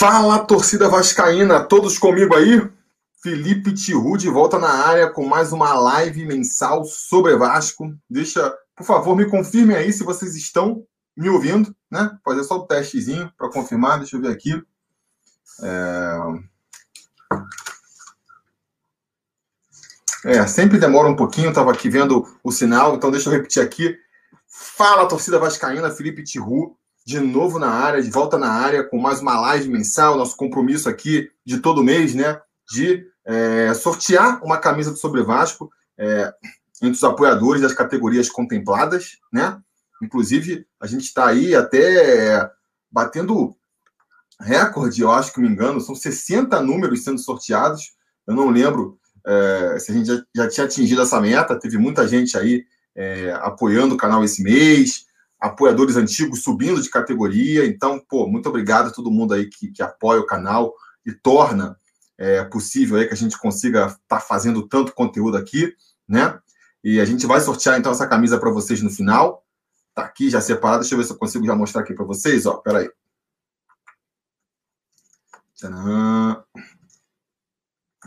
Fala, torcida vascaína, todos comigo aí? Felipe Tiru de volta na área com mais uma live mensal sobre Vasco. Deixa, por favor, me confirmem aí se vocês estão me ouvindo, né? Fazer só o testezinho para confirmar. Deixa eu ver aqui. É... é... sempre demora um pouquinho. Estava aqui vendo o sinal, então deixa eu repetir aqui. Fala, torcida vascaína, Felipe Tiru de novo na área, de volta na área, com mais uma live mensal, nosso compromisso aqui de todo mês, né? De é, sortear uma camisa do Sobre Vasco é, entre os apoiadores das categorias contempladas, né? Inclusive, a gente está aí até batendo recorde, eu acho que me engano, são 60 números sendo sorteados. Eu não lembro é, se a gente já, já, tinha atingido essa meta, teve muita gente aí é, apoiando o canal esse mês apoiadores antigos subindo de categoria. Então, pô, muito obrigado a todo mundo aí que, que apoia o canal e torna é, possível aí que a gente consiga estar tá fazendo tanto conteúdo aqui, né? E a gente vai sortear então essa camisa para vocês no final. Tá aqui já separado. Deixa eu ver se eu consigo já mostrar aqui para vocês, ó. Pera aí. Tcharam.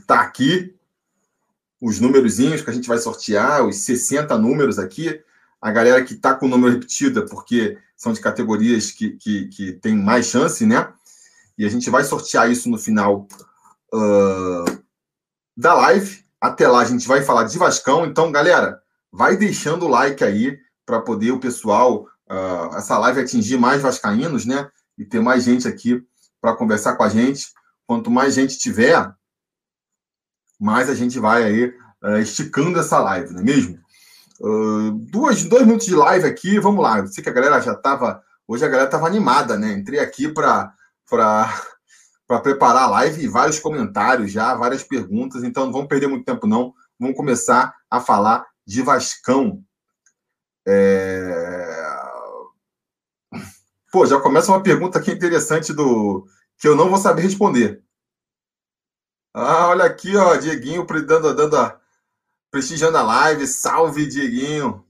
Tá aqui os númerozinhos que a gente vai sortear, os 60 números aqui a galera que está com o número repetido, porque são de categorias que, que, que tem mais chance, né? E a gente vai sortear isso no final uh, da live. Até lá a gente vai falar de Vascão. Então, galera, vai deixando o like aí para poder o pessoal, uh, essa live atingir mais vascaínos, né? E ter mais gente aqui para conversar com a gente. Quanto mais gente tiver, mais a gente vai aí uh, esticando essa live, não é mesmo? Duas, dois minutos de live aqui, vamos lá. Eu sei que a galera já estava. Hoje a galera estava animada, né? Entrei aqui para preparar a live e vários comentários já, várias perguntas, então não vamos perder muito tempo, não. Vamos começar a falar de Vascão. É... Pô, já começa uma pergunta aqui interessante do que eu não vou saber responder. Ah, olha aqui, ó, Dieguinho dando, dando a, prestigiando a live. Salve, Dieguinho.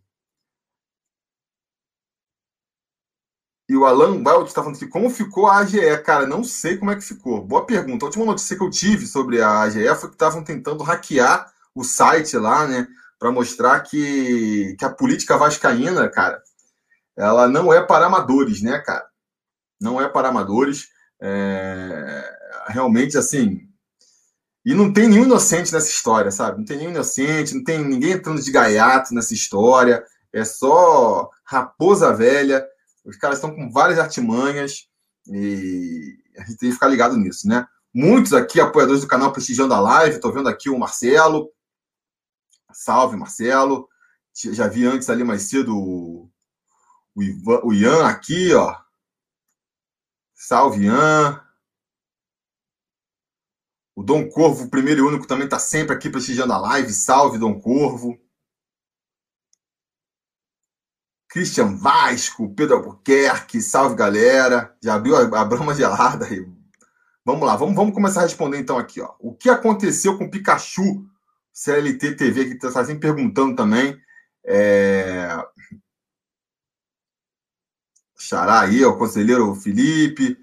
E o Alan Welt está falando aqui, como ficou a AGE? Cara, não sei como é que ficou. Boa pergunta. A última notícia que eu tive sobre a AGE foi que estavam tentando hackear o site lá, né? Para mostrar que, que a política vascaína, cara, ela não é para amadores, né, cara? Não é para amadores. É... Realmente, assim, e não tem nenhum inocente nessa história, sabe? Não tem nenhum inocente, não tem ninguém entrando de gaiato nessa história. É só raposa velha. Os caras estão com várias artimanhas e a gente tem que ficar ligado nisso, né? Muitos aqui, apoiadores do canal Prestigiando a Live, estou vendo aqui o Marcelo. Salve, Marcelo. Já vi antes ali mais cedo o, Ivan, o Ian aqui, ó. Salve, Ian. O Dom Corvo, primeiro e único, também está sempre aqui prestigiando a live. Salve, Dom Corvo. Christian Vasco, Pedro Albuquerque, salve galera. Já abriu a, brama gelada aí. Vamos lá, vamos, vamos começar a responder então aqui. Ó. O que aconteceu com Pikachu? CLT TV que está sempre perguntando também. É... Xará aí, o conselheiro Felipe.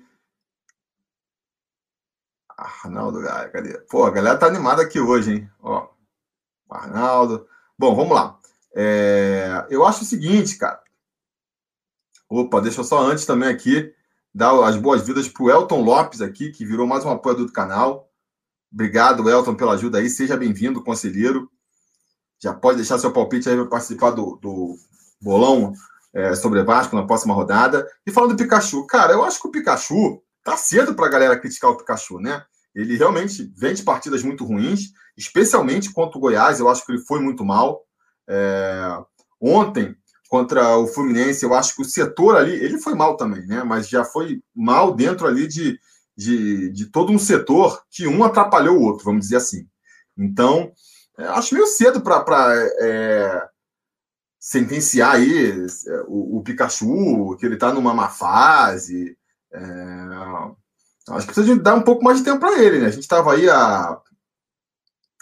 Arnaldo, cadê? Pô, a galera tá animada aqui hoje, hein? Ó, Arnaldo. Bom, vamos lá. É, eu acho o seguinte, cara. Opa, deixa eu só antes também aqui dar as boas-vindas pro Elton Lopes aqui, que virou mais um apoiador do canal. Obrigado, Elton, pela ajuda aí. Seja bem-vindo, conselheiro. Já pode deixar seu palpite aí para participar do, do bolão é, sobre Vasco na próxima rodada. E falando do Pikachu, cara, eu acho que o Pikachu tá cedo para a galera criticar o Pikachu, né? Ele realmente vem de partidas muito ruins, especialmente contra o Goiás, eu acho que ele foi muito mal. É... Ontem, contra o Fluminense, eu acho que o setor ali, ele foi mal também, né? Mas já foi mal dentro ali de, de, de todo um setor que um atrapalhou o outro, vamos dizer assim. Então, é, acho meio cedo para é, sentenciar aí é, o, o, Pikachu, que ele está numa má fase. É, Acho que precisa dar um pouco mais de tempo para ele, né? A gente estava aí há,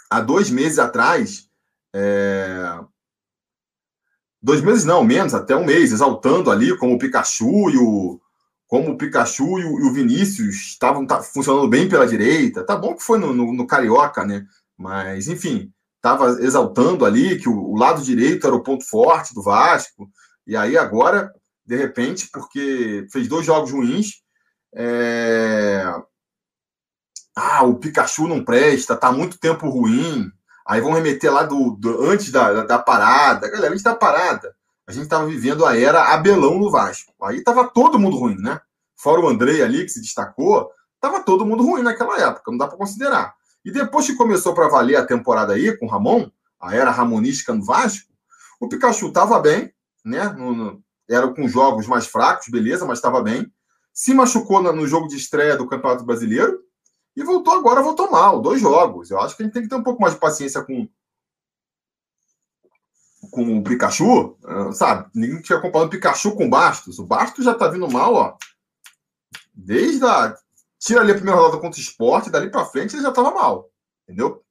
há dois meses atrás, é... dois meses não, menos, até um mês, exaltando ali como o Pikachu e o, como o Pikachu e o, e o Vinícius estavam tá, funcionando bem pela direita. Tá bom que foi no, no, no Carioca, né? Mas, enfim, estava exaltando ali que o, o, lado direito era o ponto forte do Vasco. E aí agora, de repente, porque fez dois jogos ruins, é... ah, o Pikachu não presta, tá muito tempo ruim. Aí vão remeter lá do, do antes da, da, da, parada. Galera, antes da parada, a gente estava vivendo a era Abelão no Vasco. Aí tava todo mundo ruim, né? Fora o Andrei ali, que se destacou, tava todo mundo ruim naquela época, não dá para considerar. E depois que começou para valer a temporada aí com o Ramon, a era ramonística no Vasco, o Pikachu tava bem, né? No, no, era com jogos mais fracos, beleza, mas estava bem. Se machucou no jogo de estreia do Campeonato Brasileiro e voltou agora, voltou mal, dois jogos. Eu acho que a gente tem que ter um pouco mais de paciência com, com o Pikachu, ah, sabe? Ninguém tinha comparado o Pikachu com o Bastos. O Bastos já tá vindo mal, ó. Desde a. Tira ali a primeira rodada contra o esporte, dali para frente ele já tava mal. Entendeu?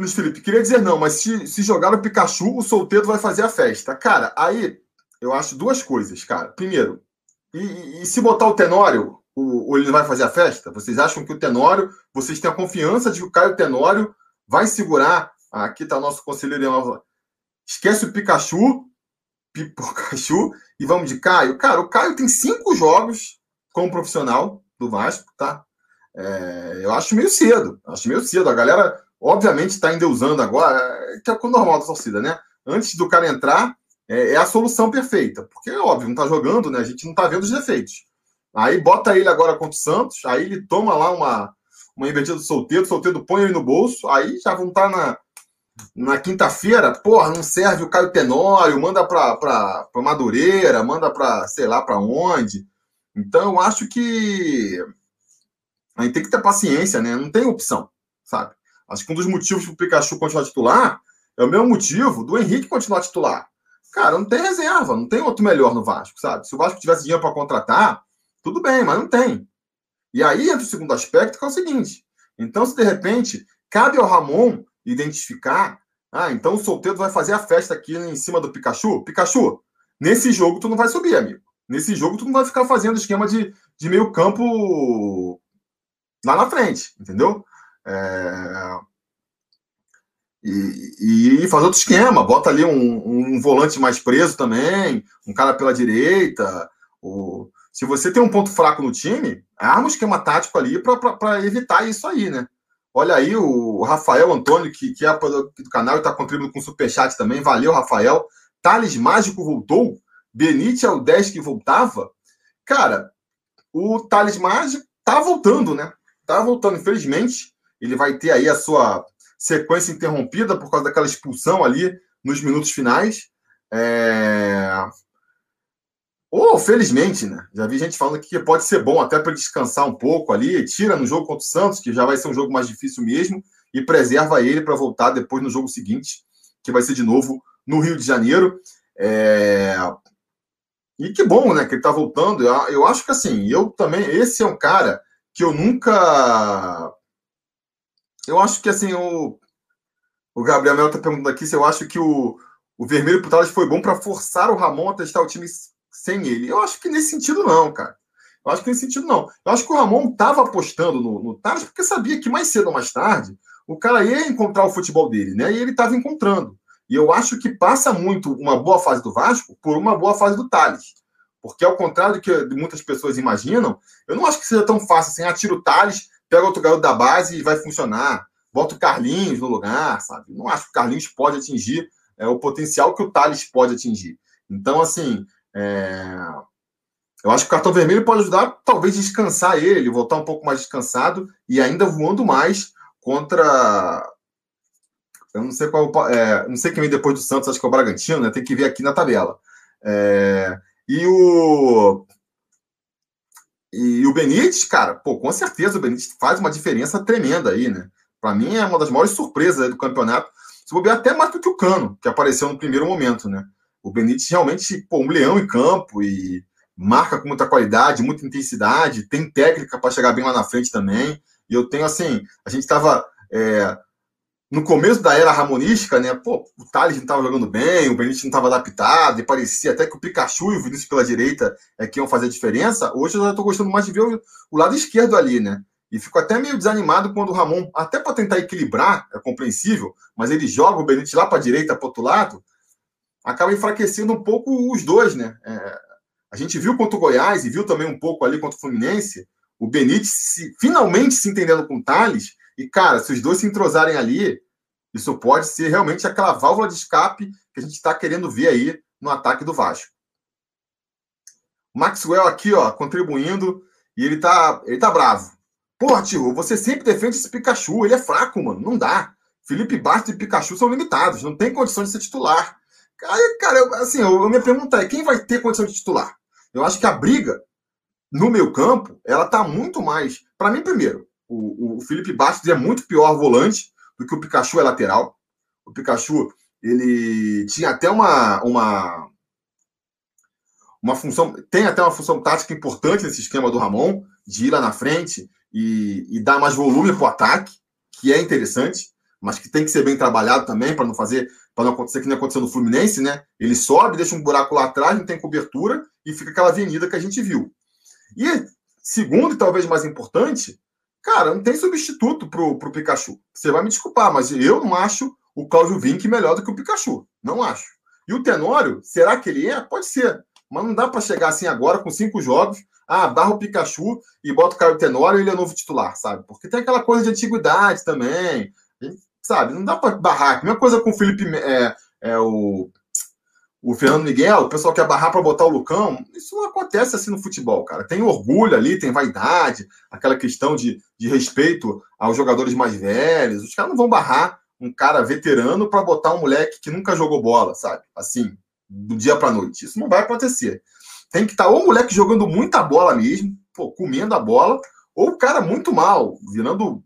Luiz Felipe, queria dizer não, mas se, se jogar o Pikachu, o solteiro vai fazer a festa. Cara, aí eu acho duas coisas, cara. Primeiro, e, e se botar o Tenório, o, ele vai fazer a festa? Vocês acham que o Tenório, vocês têm a confiança de que o Caio Tenório vai segurar? Aqui está nosso conselheiro. Esquece o Pikachu, Pikachu, e vamos de Caio. Cara, o Caio tem cinco jogos como profissional do Vasco, tá? É, eu acho meio cedo. Acho meio cedo. A galera obviamente está endeusando agora, é, que é o normal da torcida, né? Antes do cara entrar, é, é a solução perfeita. Porque, óbvio, não está jogando, né? A gente não está vendo os defeitos. Aí bota ele agora contra o Santos, aí ele toma lá uma, uma invertida do solteiro, o solteiro põe ele no bolso, aí já vão estar tá na, na quinta-feira, porra, não serve o Caio Tenório, manda para pra, pra Madureira, manda para sei lá para onde. Então eu acho que a gente tem que ter paciência, né? Não tem opção, sabe? Acho que um dos motivos para o Pikachu continuar titular é o mesmo motivo do Henrique continuar titular. Cara, não tem reserva, não tem outro melhor no Vasco, sabe? Se o Vasco tivesse dinheiro para contratar, tudo bem, mas não tem. E aí entra o segundo aspecto, que é o seguinte: então, se de repente cabe ao Ramon identificar, ah, então o solteiro vai fazer a festa aqui em cima do Pikachu, Pikachu, nesse jogo tu não vai subir, amigo. Nesse jogo tu não vai ficar fazendo esquema de, de meio campo lá na frente, entendeu? É... E, e, fazer outro esquema, bota ali um, um, volante mais preso também, um cara pela direita. O... Se você tem um ponto fraco no time, arma um esquema tático ali para evitar isso aí, né? Olha aí o Rafael Antônio, que, que é do canal e está contribuindo com o Superchat também. Valeu, Rafael. Thales Mágico voltou. Benite é o 10 que voltava. Cara, o Thales Mágico tá voltando, né? Tá voltando, infelizmente ele vai ter aí a sua sequência interrompida por causa daquela expulsão ali nos minutos finais. É... Ou, felizmente, né? Já vi gente falando que pode ser bom até para descansar um pouco ali, tira no jogo contra o Santos, que já vai ser um jogo mais difícil mesmo, e preserva ele para voltar depois no jogo seguinte, que vai ser de novo no Rio de Janeiro. É... E que bom, né? Que ele está voltando. Eu, eu acho que assim, eu também. Esse é um cara que eu nunca eu acho que assim, o, o Gabriel Mel está perguntando aqui se eu acho que o, o vermelho pro Thales foi bom para forçar o Ramon a testar o time sem ele. Eu acho que nesse sentido não, cara. Eu acho que nesse sentido não. Eu acho que o Ramon estava apostando no, no porque sabia que mais cedo ou mais tarde o cara ia encontrar o futebol dele, né? E ele estava encontrando. E eu acho que passa muito uma boa fase do Vasco por uma boa fase do Thales. Porque, ao contrário do que muitas pessoas imaginam, eu não acho que seja tão fácil assim, atira o Thales, pega outro garoto da base e vai funcionar. Bota o Carlinhos no lugar, sabe? Não acho que o Carlinhos pode atingir é, o potencial que o Thales pode atingir. Então, assim, é... eu acho que o cartão vermelho pode ajudar, talvez, descansar ele, voltar um pouco mais descansado e ainda voando mais contra. Eu não sei qual. É, não sei quem vem depois do Santos, acho que é o Bragantino, né? Tem que ver aqui na tabela. É... E o e o Benítez, cara, pô, com certeza o Benítez faz uma diferença tremenda aí, né? Para mim é uma das maiores surpresas do campeonato. Se bobear até mais do que o Cano, que apareceu no primeiro momento, né? O Benítez realmente, pô, um leão em campo e marca com muita qualidade, muita intensidade, tem técnica para chegar bem lá na frente também. E eu tenho assim, a gente estava é, no começo da era ramonística, né? Pô, o Thales não estava jogando bem, o Benítez não estava adaptado, e parecia até que o Pikachu e o Vinícius pela direita é que iam fazer a diferença. Hoje eu já estou gostando mais de ver o, o, lado esquerdo ali, né? E fico até meio desanimado quando o Ramon, até para tentar equilibrar, é compreensível, mas ele joga o Benítez lá para a direita, para outro lado, acaba enfraquecendo um pouco os dois, né? É, a gente viu contra o Goiás e viu também um pouco ali contra o Fluminense, o Benítez se, finalmente se entendendo com o Thales, e, cara, se os dois se entrosarem ali, isso pode ser realmente aquela válvula de escape que a gente está querendo ver aí no ataque do Vasco. Maxwell aqui, ó, contribuindo, e ele tá, ele tá bravo. Porra, tio, você sempre defende esse Pikachu, ele é fraco, mano, não dá. Felipe Bastos e Pikachu são limitados, não tem condição de ser titular. Aí, cara, eu, assim, eu, minha pergunta é, quem vai ter condição de titular? Eu acho que a briga no meu campo, ela tá muito mais... Para mim, primeiro, o, o Felipe Bastos é muito pior volante do que o Pikachu é lateral. O Pikachu, ele tinha até uma, uma, uma função, tem até uma função tática importante nesse esquema do Ramon, de ir lá na frente e, e dar mais volume para o ataque, que é interessante, mas que tem que ser bem trabalhado também para não fazer, para não acontecer que nem aconteceu no Fluminense, né? Ele sobe, deixa um buraco lá atrás, não tem cobertura e fica aquela avenida que a gente viu. E segundo e talvez mais importante, Cara, não tem substituto pro, pro Pikachu. Você vai me desculpar, mas eu não acho o Cláudio Vinck melhor do que o Pikachu. Não acho. E o Tenório, será que ele é? Pode ser. Mas não dá para chegar assim agora com cinco jogos. Ah, barra o Pikachu e bota o Caio Tenório e ele é novo titular, sabe? Porque tem aquela coisa de antiguidade também. Sabe? Não dá para barrar. A mesma coisa com o Felipe. É, é o o Fernando Miguel, o pessoal quer barrar para botar o Lucão. Isso não acontece assim no futebol, cara. Tem orgulho ali, tem vaidade, aquela questão de, de respeito aos jogadores mais velhos. Os caras não vão barrar um cara veterano para botar um moleque que nunca jogou bola, sabe? Assim, do dia para noite. Isso não vai acontecer. Tem que estar tá ou o moleque jogando muita bola mesmo, pô, comendo a bola, ou o cara muito mal, virando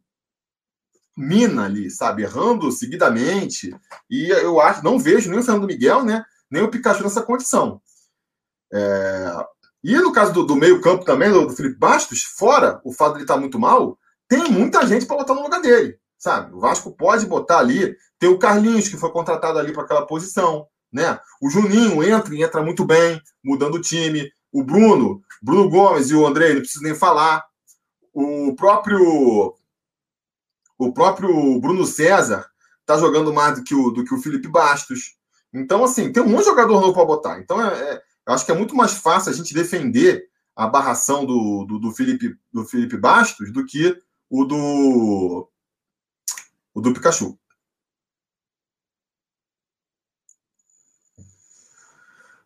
mina ali, sabe? Errando seguidamente. E eu acho, não vejo nem o Fernando Miguel, né? Nem o Pikachu nessa condição. É... E no caso do, do meio-campo também, do, do, Felipe Bastos, fora o fato de ele estar muito mal, tem muita gente para botar no lugar dele. Sabe? O Vasco pode botar ali. Tem o Carlinhos, que foi contratado ali para aquela posição. Né? O Juninho entra e entra muito bem, mudando o time. O Bruno, Bruno Gomes e o André, não preciso nem falar. O próprio o próprio Bruno César está jogando mais do que o, do que o Felipe Bastos. Então, assim, tem um monte de jogador novo para botar. Então, é, é, eu acho que é muito mais fácil a gente defender a barração do, do, do, Felipe, do Felipe Bastos do que o do, o do Pikachu.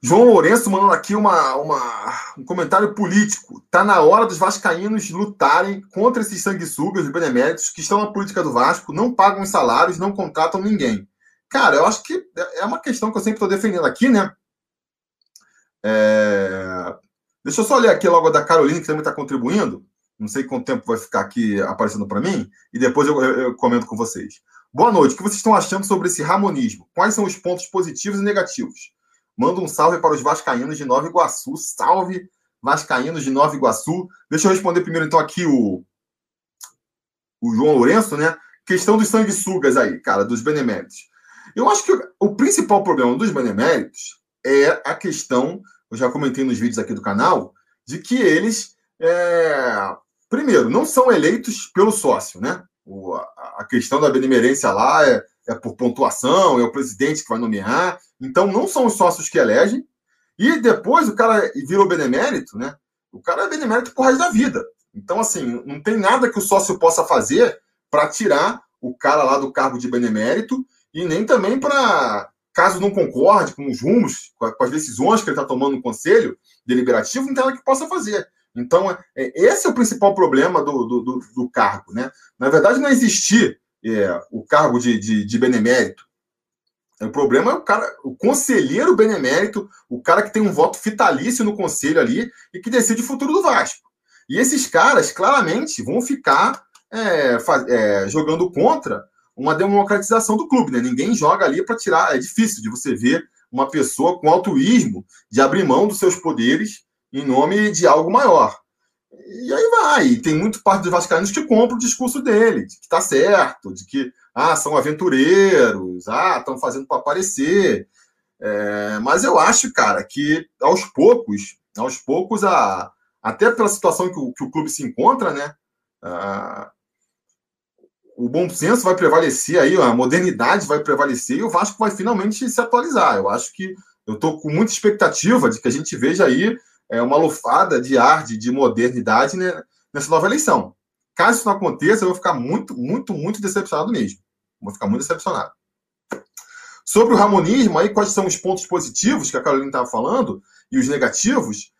João Lourenço mandando aqui uma, uma, um comentário político. Tá na hora dos vascaínos lutarem contra esses sanguessugas e beneméritos que estão na política do Vasco, não pagam os salários, não contratam ninguém. Cara, eu acho que é uma questão que eu sempre estou defendendo aqui, né? É... Deixa eu só ler aqui logo da Carolina, que também está contribuindo. Não sei quanto tempo vai ficar aqui aparecendo para mim, e depois eu, eu, eu, comento com vocês. Boa noite. O que vocês estão achando sobre esse ramonismo? Quais são os pontos positivos e negativos? Manda um salve para os vascaínos de Nova Iguaçu. Salve, vascaínos de Nova Iguaçu. Deixa eu responder primeiro, então, aqui o, o João Lourenço, né? Questão dos sanguessugas aí, cara, dos beneméritos. Eu acho que o principal problema dos beneméritos é a questão, eu já comentei nos vídeos aqui do canal, de que eles, é, primeiro, não são eleitos pelo sócio, né? O, a, questão da benemerência lá é, é por pontuação, é o presidente que vai nomear, então não são os sócios que elegem, e depois o cara virou benemérito, né? O cara é benemérito por resto da vida. Então, assim, não tem nada que o sócio possa fazer para tirar o cara lá do cargo de benemérito e nem também para, caso não concorde com os rumos, com as decisões que ele está tomando no Conselho Deliberativo, não tem nada que possa fazer. Então, é, é, esse é o principal problema do, do, do, do cargo. Né? Na verdade, não existir é, o cargo de, de, de benemérito. O problema é o cara, o conselheiro benemérito, o cara que tem um voto fitalício no conselho ali e que decide o futuro do Vasco. E esses caras, claramente, vão ficar é, é, jogando contra uma democratização do clube, né? Ninguém joga ali para tirar. É difícil de você ver uma pessoa com altruísmo de abrir mão dos seus poderes em nome de algo maior. E aí vai. E tem muito parte dos vascaínos que compra o discurso dele, de que está certo, de que ah, são aventureiros, ah, estão fazendo para aparecer. É, mas eu acho, cara, que aos poucos, aos poucos, a, até pela situação que o, que o clube se encontra, né? O bom senso vai prevalecer aí, a modernidade vai prevalecer e o Vasco vai finalmente se atualizar. Eu acho que eu estou com muita expectativa de que a gente veja aí é, uma lufada de ar, de, de modernidade né, nessa nova eleição. Caso isso não aconteça, eu vou ficar muito, muito, muito decepcionado mesmo. Vou ficar muito decepcionado. Sobre o ramonismo, aí quais são os pontos positivos que a Carolina estava falando e os negativos?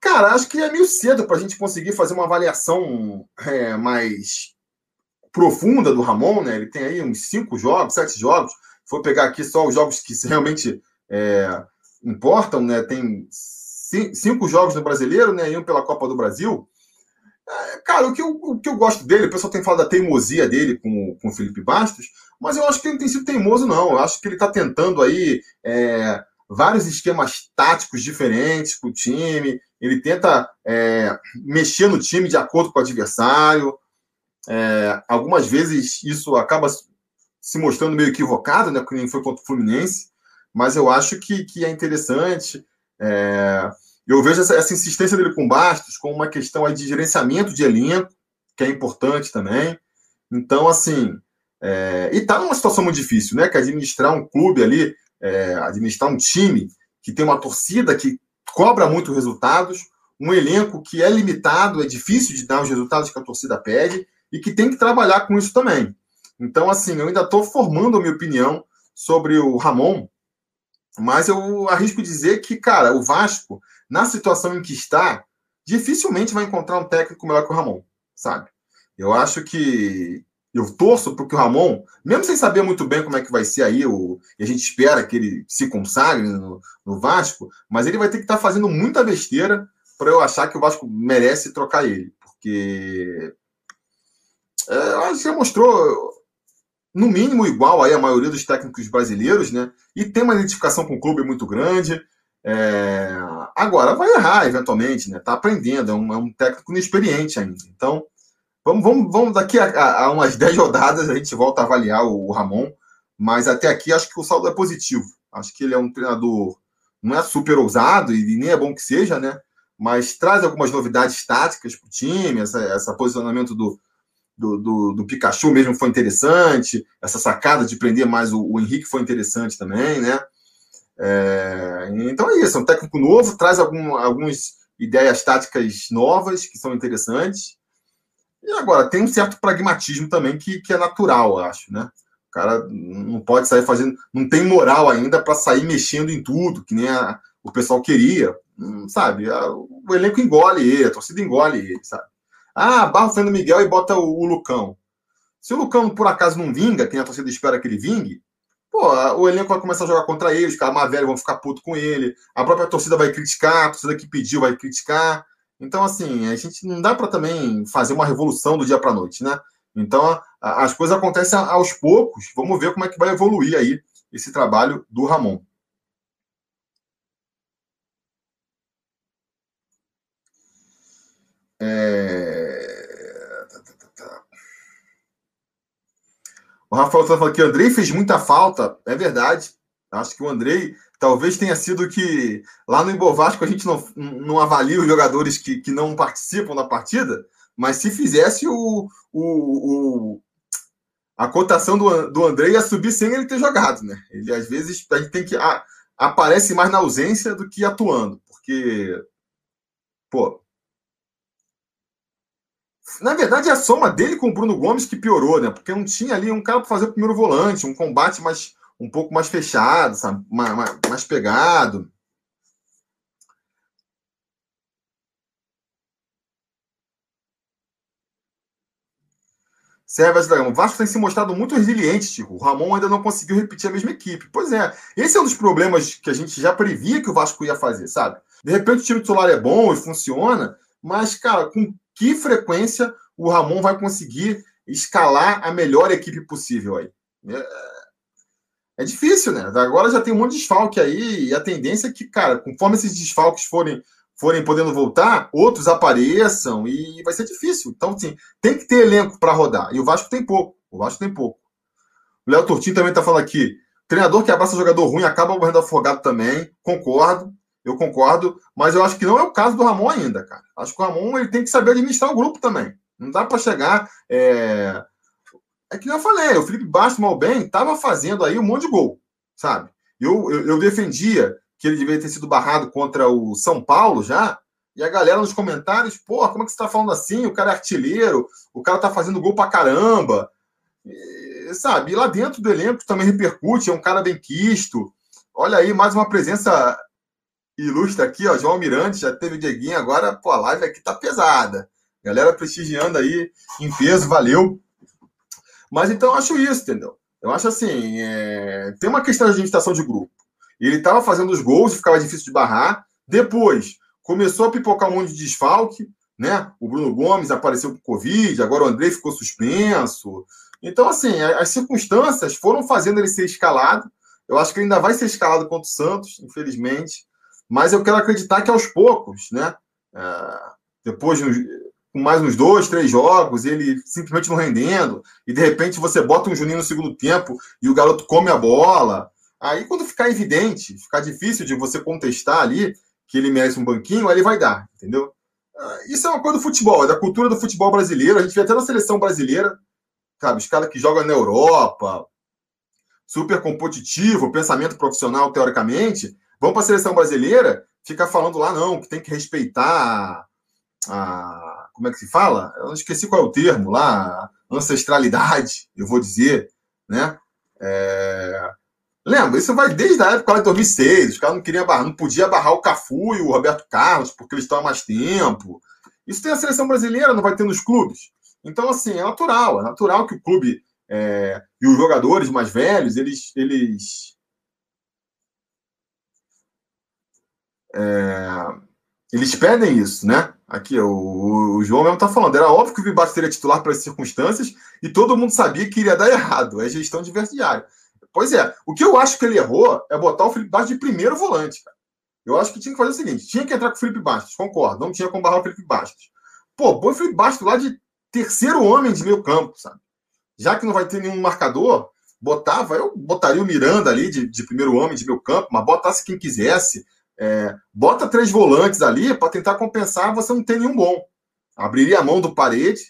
Cara, acho que é meio cedo para a gente conseguir fazer uma avaliação é, mais profunda do Ramon, né? Ele tem aí uns cinco jogos, sete jogos. Vou pegar aqui só os jogos que realmente é, importam, né? Tem cinco jogos no Brasileiro, né? E um pela Copa do Brasil. É, cara, o que, eu, o que eu gosto dele, o pessoal tem falado da teimosia dele com, com o Felipe Bastos, mas eu acho que ele não tem sido teimoso, não. Eu acho que ele está tentando aí é, vários esquemas táticos diferentes para o time. Ele tenta é, mexer no time de acordo com o adversário. É, algumas vezes isso acaba se mostrando meio equivocado, né? Porque foi contra o Fluminense, mas eu acho que, que é interessante. É, eu vejo essa, essa, insistência dele com Bastos como uma questão aí de gerenciamento de elenco, que é importante também. Então, assim, é, e está numa situação muito difícil, né? Que administrar um clube ali, é, administrar um time que tem uma torcida que cobra muito resultados, um elenco que é limitado, é difícil de dar os resultados que a torcida pede e que tem que trabalhar com isso também. Então, assim, eu ainda estou formando a minha opinião sobre o Ramon, mas eu arrisco dizer que, cara, o Vasco, na situação em que está, dificilmente vai encontrar um técnico melhor que o Ramon, sabe? Eu acho que eu torço porque o Ramon, mesmo sem saber muito bem como é que vai ser aí, o, e a gente espera que ele se consagre no, no Vasco, mas ele vai ter que estar tá fazendo muita besteira para eu achar que o Vasco merece trocar ele, porque é, que já mostrou no mínimo igual aí a maioria dos técnicos brasileiros, né? E tem uma identificação com o clube muito grande. É... Agora vai errar eventualmente, né? Tá aprendendo, é um, é um técnico inexperiente ainda. Então, vamos, vamos, vamos daqui a, a, umas 10 rodadas a gente volta a avaliar o, o Ramon, mas até aqui acho que o saldo é positivo. Acho que ele é um treinador, não é super ousado e nem é bom que seja, né? Mas traz algumas novidades táticas para o time, esse essa posicionamento do, do, do, do, Pikachu mesmo foi interessante, essa sacada de prender mais o, o Henrique foi interessante também, né? É, então é isso, é um técnico novo, traz algum, algumas ideias táticas novas que são interessantes. E agora, tem um certo pragmatismo também que, que é natural, eu acho, né? O cara não pode sair fazendo, não tem moral ainda para sair mexendo em tudo, que nem a, o pessoal queria, sabe? o elenco engole ele, a torcida engole ele, sabe? Ah, barra o Fernando Miguel e bota o, o, Lucão. Se o Lucão, por acaso, não vinga, quem a torcida espera que ele vingue, pô, o elenco vai começar a jogar contra ele, os caras mais velhos vão ficar puto com ele, a própria torcida vai criticar, a torcida que pediu vai criticar. Então, assim, a gente não dá para também fazer uma revolução do dia para noite, né? Então, a, as coisas acontecem aos poucos. Vamos ver como é que vai evoluir aí esse trabalho do Ramon. É... O Rafael está falando que o Andrei fez muita falta. É verdade. Acho que o Andrei talvez tenha sido que lá no Ibovasco a gente não, não avalia os jogadores que, que não participam da partida, mas se fizesse o, o, o a cotação do, do Andrei ia subir sem ele ter jogado, né? Ele às vezes a gente tem que ah, aparece mais na ausência do que atuando, porque pô, na verdade, é a soma dele com o Bruno Gomes que piorou, né? Porque não tinha ali um cara para fazer o primeiro volante, um combate mais um pouco mais fechado, sabe? Mais, mais, mais pegado. Sérgio Dragão, o Vasco tem se mostrado muito resiliente, Tico. O Ramon ainda não conseguiu repetir a mesma equipe. Pois é, esse é um dos problemas que a gente já previa que o Vasco ia fazer, sabe? De repente o time titular é bom e funciona, mas, cara, com que frequência o Ramon vai conseguir escalar a melhor equipe possível aí. É, é difícil, né? Agora já tem um monte de desfalque aí, e a tendência é que, cara, conforme esses desfalques forem, forem podendo voltar, outros apareçam e vai ser difícil. Então, sim, tem que ter elenco para rodar. E o Vasco tem pouco. O Vasco tem pouco. O Léo Turtinho também está falando aqui. Treinador que abraça jogador ruim acaba morrendo afogado também. Concordo, eu concordo. Mas eu acho que não é o caso do Ramon ainda, cara. Acho que o Ramon ele tem que saber administrar o grupo também. Não dá para chegar. É... é que eu falei, o Felipe Bastos, mal bem, estava fazendo aí um monte de gol, sabe? Eu, eu, eu defendia que ele deveria ter sido barrado contra o São Paulo já, e a galera nos comentários, pô, como é que você tá falando assim? O cara é artilheiro, o cara tá fazendo gol pra caramba. E, sabe, e lá dentro do elenco também repercute, é um cara bem quisto. Olha aí, mais uma presença ilustre aqui, ó. João Mirante, já teve o Dieguinho, agora, pô, a live aqui tá pesada. Galera prestigiando aí em peso, valeu. Mas então eu acho isso, entendeu? Eu acho assim, é... tem uma questão de administração de grupo. Ele estava fazendo os gols, ficava difícil de barrar. Depois, começou a pipocar um monte de desfalque, né? O Bruno Gomes apareceu com Covid, agora o André ficou suspenso. Então, assim, as circunstâncias foram fazendo ele ser escalado. Eu acho que ele ainda vai ser escalado contra o Santos, infelizmente. Mas eu quero acreditar que aos poucos, né? É, depois, com mais uns dois, três jogos, ele simplesmente não rendendo, e de repente você bota um Juninho no segundo tempo e o garoto come a bola. Aí, quando ficar evidente, ficar difícil de você contestar ali que ele merece um banquinho, aí ele vai dar, entendeu? Ah, isso é uma coisa do futebol, é da cultura do futebol brasileiro. A gente vê até na seleção brasileira, sabe? Os caras que jogam na Europa, super competitivo, pensamento profissional, teoricamente, vão para a seleção brasileira, fica falando lá, não, que tem que respeitar a, a. Como é que se fala? Eu esqueci qual é o termo lá, ancestralidade, eu vou dizer, né? É, Lembra? Isso vai desde a época de 2006. Os caras não queriam barrar, não podia barrar o Cafu e o Roberto Carlos porque eles estão há mais tempo. Isso tem a seleção brasileira, não vai ter nos clubes. Então, assim, é natural. É natural que o clube é, e os jogadores mais velhos, eles. eles é, eles pedem isso, né? Aqui, o, o João mesmo está falando. Era óbvio que o Vibato seria titular pelas circunstâncias e todo mundo sabia que iria dar errado. É gestão de vestiário. Pois é. O que eu acho que ele errou é botar o Felipe Bastos de primeiro volante, cara. Eu acho que tinha que fazer o seguinte: tinha que entrar com o Felipe Bastos, concordo. Não tinha como barrar o Felipe Bastos. Pô, põe o Felipe Bastos lá de terceiro homem de meio campo, sabe? Já que não vai ter nenhum marcador, botava, eu botaria o Miranda ali de, de primeiro homem de meio campo, mas botasse quem quisesse. É, bota três volantes ali para tentar compensar você não ter nenhum bom. Abriria a mão do parede,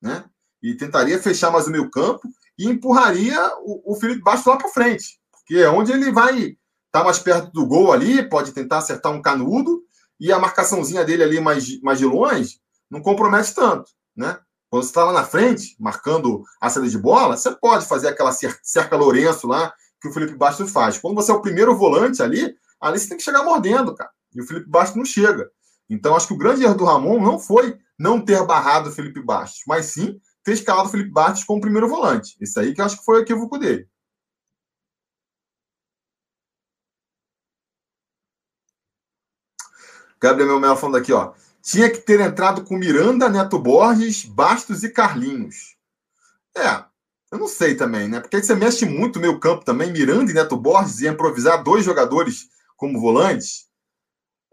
né? E tentaria fechar mais o meio campo e empurraria o, o Felipe Bastos lá para frente, porque é onde ele vai estar tá mais perto do gol ali, pode tentar acertar um canudo, e a marcaçãozinha dele ali mais, mais de longe não compromete tanto, né? Quando você está lá na frente, marcando a saída de bola, você pode fazer aquela cerca Lourenço lá que o Felipe Bastos faz. Quando você é o primeiro volante ali, ali você tem que chegar mordendo, cara. E o Felipe Bastos não chega. Então, acho que o grande erro do Ramon não foi não ter barrado o Felipe Bastos, mas sim ter escalado o Felipe Bastos como primeiro volante. Isso aí que eu acho que foi o equívoco dele. Gabriel Melo falando aqui, ó. Tinha que ter entrado com Miranda, Neto Borges, Bastos e Carlinhos. É, eu não sei também, né? Porque você mexe muito no meio campo também, Miranda e Neto Borges, e improvisar dois jogadores como volantes.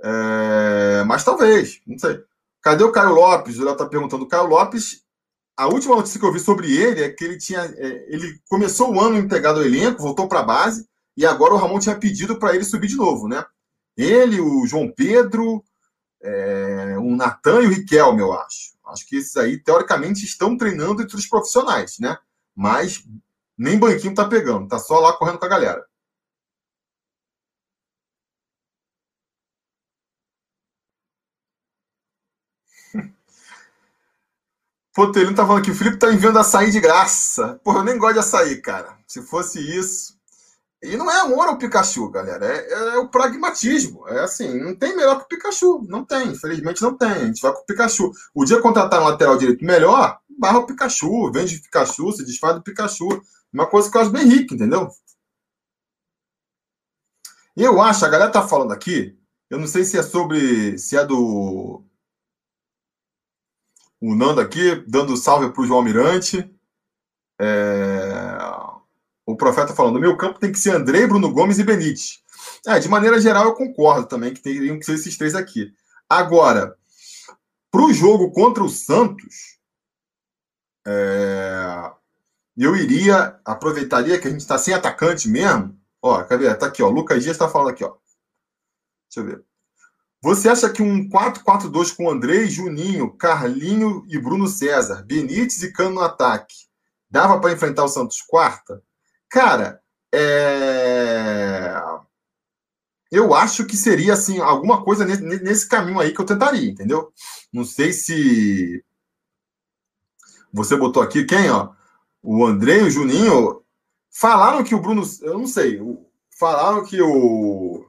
É... Mas talvez, não sei. Cadê o Caio Lopes? O Léo está perguntando. O Caio Lopes a última notícia que eu vi sobre ele é que ele tinha. É, ele começou o ano integrado ao elenco, voltou para a base, e agora o Ramon tinha pedido para ele subir de novo, né? Ele, o João Pedro, é, o Natan e o Riquelme, eu acho. Acho que esses aí, teoricamente, estão treinando entre os profissionais, né? Mas nem banquinho tá pegando, tá só lá correndo com a galera. Não tá falando que o Felipe tá enviando açaí de graça. Porra, eu nem gosto de açaí, cara. Se fosse isso. E não é amor ao Pikachu, galera. É, é, o pragmatismo. É assim, não tem melhor que o Pikachu. Não tem, infelizmente não tem. A gente vai com o Pikachu. O dia contratar um lateral direito melhor, barra o Pikachu, vende o Pikachu, se desfaz do Pikachu. Uma coisa que eu acho bem rica, entendeu? Eu acho, a galera tá falando aqui, eu não sei se é sobre. se é do o Nando aqui, dando salve para o João Almirante. É... O profeta falando: meu campo tem que ser Andrei, Bruno Gomes e Benite. É, de maneira geral, eu concordo também que teriam que ser esses três aqui. Agora, para o jogo contra o Santos, é... eu iria, aproveitaria que a gente está sem atacante mesmo. Ó, cadê? Tá aqui, ó. Lucas Dias está falando aqui, ó. Deixa eu ver. Você acha que um 4-4-2 com Andrei, Juninho, Carlinho e Bruno César, Benítez e Cano no ataque, dava para enfrentar o Santos quarta? Cara, é... eu acho que seria assim alguma coisa nesse, caminho aí que eu tentaria, entendeu? Não sei se você botou aqui quem, ó? O Andrei o Juninho falaram que o Bruno, eu não sei, falaram que o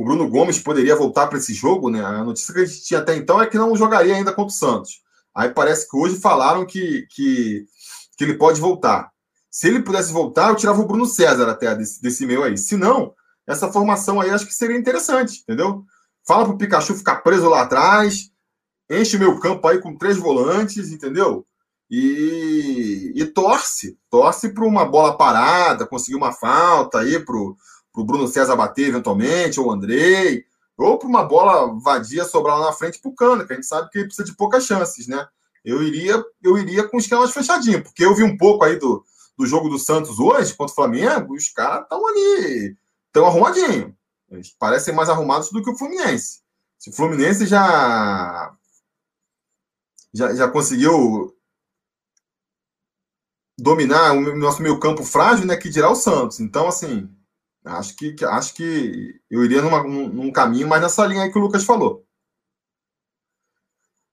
o Bruno Gomes poderia voltar para esse jogo, né? A notícia que a gente tinha até então é que não jogaria ainda contra o Santos. Aí parece que hoje falaram que, que, que ele pode voltar. Se ele pudesse voltar, eu tirava o Bruno César até desse, desse meio aí. Se não, essa formação aí acho que seria interessante, entendeu? Fala pro Pikachu ficar preso lá atrás, enche meu campo aí com três volantes, entendeu? E, e torce, torce para uma bola parada, conseguir uma falta aí pro, para o Bruno César bater eventualmente, ou o Andrei, ou para uma bola vadia sobrar lá na frente para o Cano, que a gente sabe que ele precisa de poucas chances, né? Eu iria, eu iria com esquemas fechadinhos, porque eu vi um pouco aí do, do jogo do Santos hoje contra o Flamengo, os caras estão ali, estão arrumadinhos. Eles parecem mais arrumados do que o Fluminense. Se o Fluminense já, já, já conseguiu dominar o nosso meio campo frágil, né? Que dirá o Santos. Então, assim, Acho que, acho que eu iria numa, num caminho mais nessa linha aí que o Lucas falou.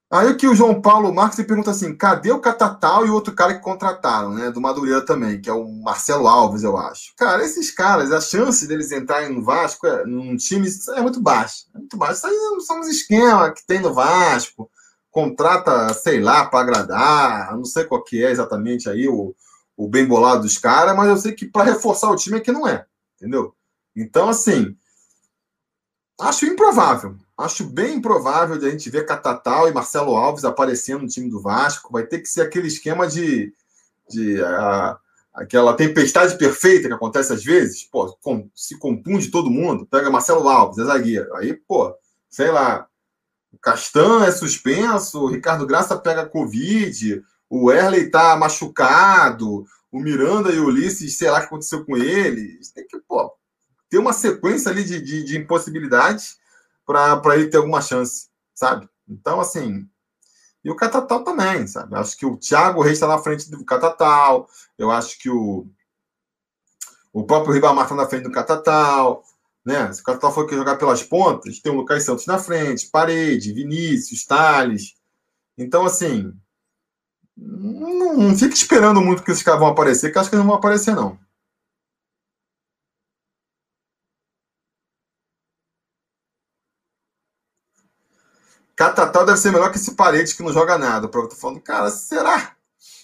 Aí que o João Paulo Marques pergunta assim: cadê o Catatal e o outro cara que contrataram, né? Do Madureira também, que é o Marcelo Alves, eu acho. Cara, esses caras, a chance deles entrarem no Vasco, é, num time, é muito baixa. É muito baixa. Isso aí não são os esquemas que tem no Vasco. Contrata, sei lá, para agradar. Não sei qual que é exatamente aí o, o bem bolado dos caras, mas eu sei que para reforçar o time é que não é entendeu? Então, assim, acho improvável. Acho bem improvável de a gente ver Catatal e Marcelo Alves aparecendo no time do Vasco. Vai ter que ser aquele esquema de, de a, aquela tempestade perfeita que acontece às vezes. Pô, com, se compunge todo mundo. Pega Marcelo Alves, é zagueiro. Aí, pô, sei lá. O Castan é suspenso, o Ricardo Graça pega Covid, o Erley tá machucado, o Miranda e o Ulisses, sei lá o que aconteceu com ele. Tem que, pô, ter uma sequência ali de, de, de impossibilidades para ele ter alguma chance, sabe? Então, assim. E o Catatal também, sabe? Acho que o Thiago Reis está na frente do Catatal. Eu acho que o, o próprio Ribamar está na frente do Catatal. Né? Se o Catatal for jogar pelas pontas, tem o Lucas Santos na frente, Parede, Vinícius, Thales. Então, assim, não, não fique esperando muito que esses caras vão aparecer, que acho que não vão aparecer, não. Catatal deve ser melhor que esse parede que não joga nada. Eu tô falando, cara, será?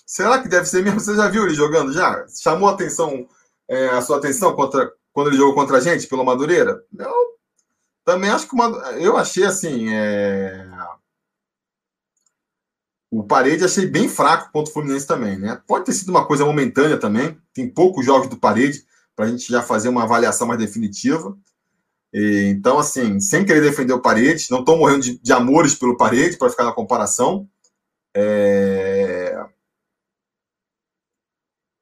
Será que deve ser mesmo? Você já viu ele jogando já? Chamou a atenção, é, a sua atenção contra, quando ele jogou contra a gente pelo Madureira? Eu também acho que uma, eu achei assim. É o Parede achei bem fraco contra o Fluminense também, né? Pode ter sido uma coisa momentânea também. Tem poucos jogos do Parede para a gente já fazer uma avaliação mais definitiva. E, então, assim, sem querer defender o Parede, não estou morrendo de, de, amores pelo Parede para ficar na comparação. É...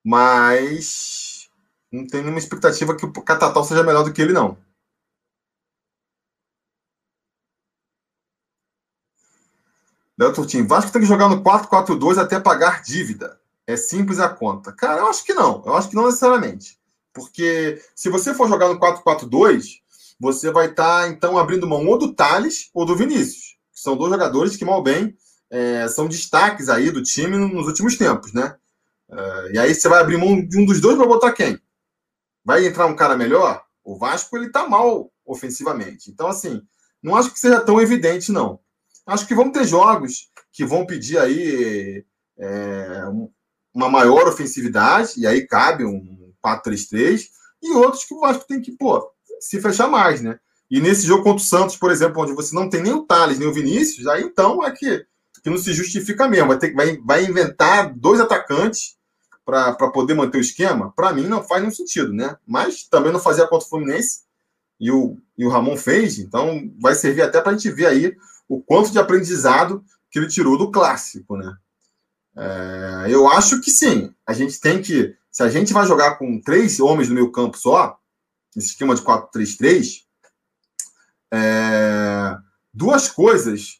Mas não tem nenhuma expectativa que o Catatal seja melhor do que ele, não. Léo Turtinho, Vasco tem que jogar no 4-4-2 até pagar dívida. É simples a conta. Cara, eu acho que não. Eu acho que não necessariamente. Porque se você for jogar no 4-4-2, você vai estar, tá, então, abrindo mão ou do Thales ou do Vinícius. São dois jogadores que, mal bem, é, são destaques aí do time nos últimos tempos, né? É, e aí você vai abrir mão de um dos dois para botar quem? Vai entrar um cara melhor? O Vasco, ele tá mal ofensivamente. Então, assim, não acho que seja tão evidente, não. Acho que vão ter jogos que vão pedir aí é, uma maior ofensividade, e aí cabe um 4-3-3, e outros que o Vasco tem que, pô, se fechar mais, né? E nesse jogo contra o Santos, por exemplo, onde você não tem nem o Thales, nem o Vinícius, aí então é que, que não se justifica mesmo. Vai, ter, vai, vai inventar dois atacantes para poder manter o esquema. Para mim, não faz nenhum sentido, né? Mas também não fazia contra o Fluminense. e o, e o Ramon fez, então vai servir até para a gente ver aí o quanto de aprendizado que ele tirou do clássico, né? É, eu acho que sim. A gente tem que. Se a gente vai jogar com três homens no meio campo só, nesse esquema de 4-3-3, é, duas coisas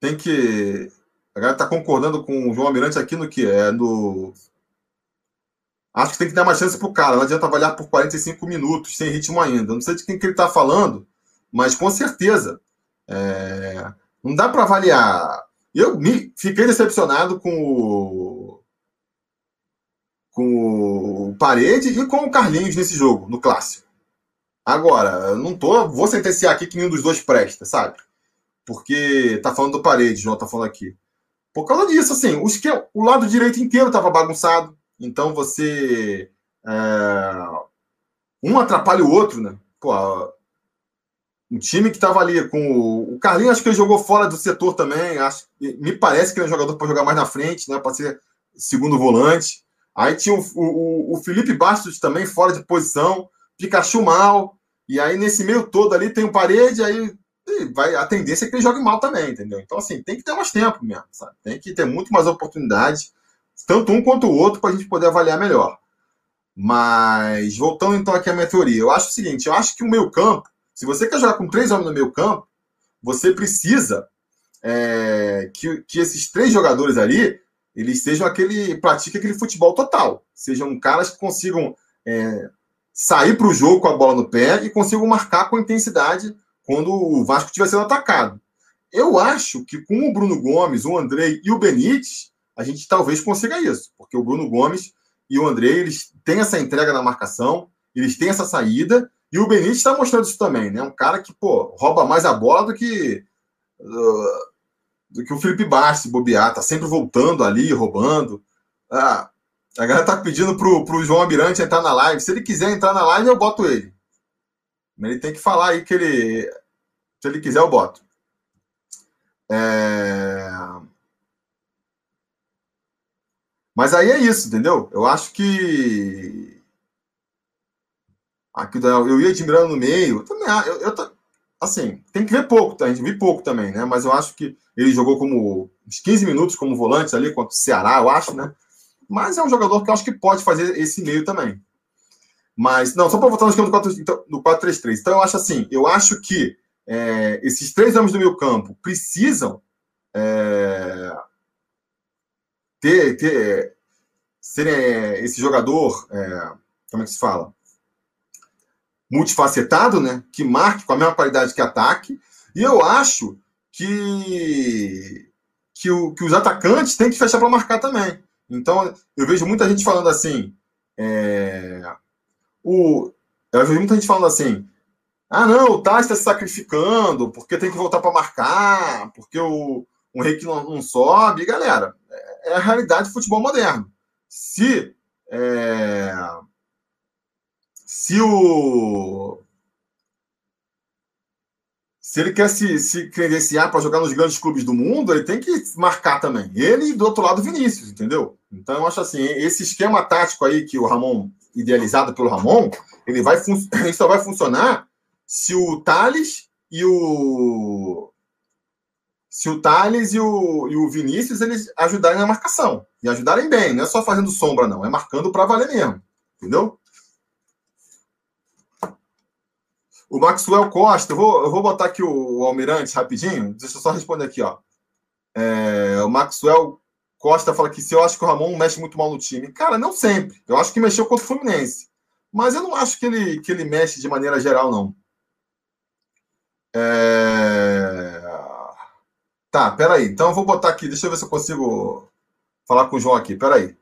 tem que. A galera está concordando com o João Almirante aqui no que? É no. Acho que tem que dar uma chance pro cara. Não adianta avaliar por 45 minutos, sem ritmo ainda. Não sei de quem que ele está falando, mas com certeza. É, não dá para avaliar. Eu me fiquei decepcionado com o com o Parede e com o Carlinhos nesse jogo, no clássico. Agora, não tô, vou sentenciar aqui que nenhum dos dois presta, sabe? Porque tá falando do Parede, João tá falando aqui. Por causa disso, assim, que, o lado direito inteiro tava bagunçado. Então você é, um atrapalha o outro, né? Pô, um time que estava ali com o, o Carlinhos, acho que ele jogou fora do setor também. Acho, me parece que ele é um jogador para jogar mais na frente, né? Para ser segundo volante. Aí tinha o, o, o, Felipe Bastos também fora de posição, Pikachu mal. E aí nesse meio todo ali tem o parede, aí vai a tendência é que ele jogue mal também, entendeu? Então assim tem que ter mais tempo mesmo, sabe? Tem que ter muito mais oportunidades, tanto um quanto o outro, para a gente poder avaliar melhor. Mas voltando então aqui à minha teoria, eu acho o seguinte: eu acho que o meio campo se você quer jogar com três homens no meio campo, você precisa é, que, que esses três jogadores ali eles sejam aquele pratique aquele futebol total, sejam caras que consigam é, sair para o jogo com a bola no pé e consigam marcar com intensidade quando o Vasco estiver sendo atacado. Eu acho que com o Bruno Gomes, o Andrei e o Benítez, a gente talvez consiga isso, porque o Bruno Gomes e o Andrei eles têm essa entrega na marcação, eles têm essa saída e o Benítez está mostrando isso também, né? Um cara que, pô, rouba mais a bola do que uh, do que o Felipe Bastos, bobear, tá sempre voltando ali, roubando. Ah, a galera tá pedindo pro, pro João Almirante entrar na live. Se ele quiser entrar na live, eu boto ele. Mas ele tem que falar aí que ele. Se ele quiser, eu boto. É... Mas aí é isso, entendeu? Eu acho que Aqui eu ia admirando no meio. Também, eu, eu, assim, tem que ver pouco, tá? A gente viu pouco também, né? Mas eu acho que ele jogou como uns 15 minutos como volante ali contra o Ceará, eu acho, né? Mas é um jogador que eu acho que pode fazer esse meio também. Mas, não, só para voltar no esquema do 4-3-3. Então, então, eu acho assim, eu acho que é, esses três homens do meio campo precisam é, ter, ter ser é, esse jogador, é, como é que se fala? Multifacetado, né? Que marque com a mesma qualidade que ataque. E eu acho que, que, o, que os atacantes têm que fechar para marcar também. Então, eu vejo muita gente falando assim. É, o, eu vejo muita gente falando assim. Ah, não, o Tais está se sacrificando porque tem que voltar para marcar, porque o, o Henrique não, não sobe. Galera, é, é a realidade do futebol moderno. Se é, se o. Se ele quer se, se credenciar para jogar nos grandes clubes do mundo, ele tem que marcar também. Ele e do outro lado, Vinícius, entendeu? Então, eu acho assim: esse esquema tático aí que o Ramon, idealizado pelo Ramon, ele, vai ele só vai funcionar se o Thales e o. Se o Thales e o, e o Vinícius eles ajudarem na marcação. E ajudarem bem, não é só fazendo sombra, não, é marcando para valer mesmo. Entendeu? O Maxwell Costa, eu vou, eu vou botar aqui o, o Almirante rapidinho, deixa eu só responder aqui, ó. É, o Maxwell Costa fala que se eu acho que o Ramon mexe muito mal no time. Cara, não sempre. Eu acho que mexeu contra o Fluminense. Mas eu não acho que ele, que ele mexe de maneira geral, não. É... Tá, peraí. Então eu vou botar aqui. Deixa eu ver se eu consigo falar com o João aqui. Peraí.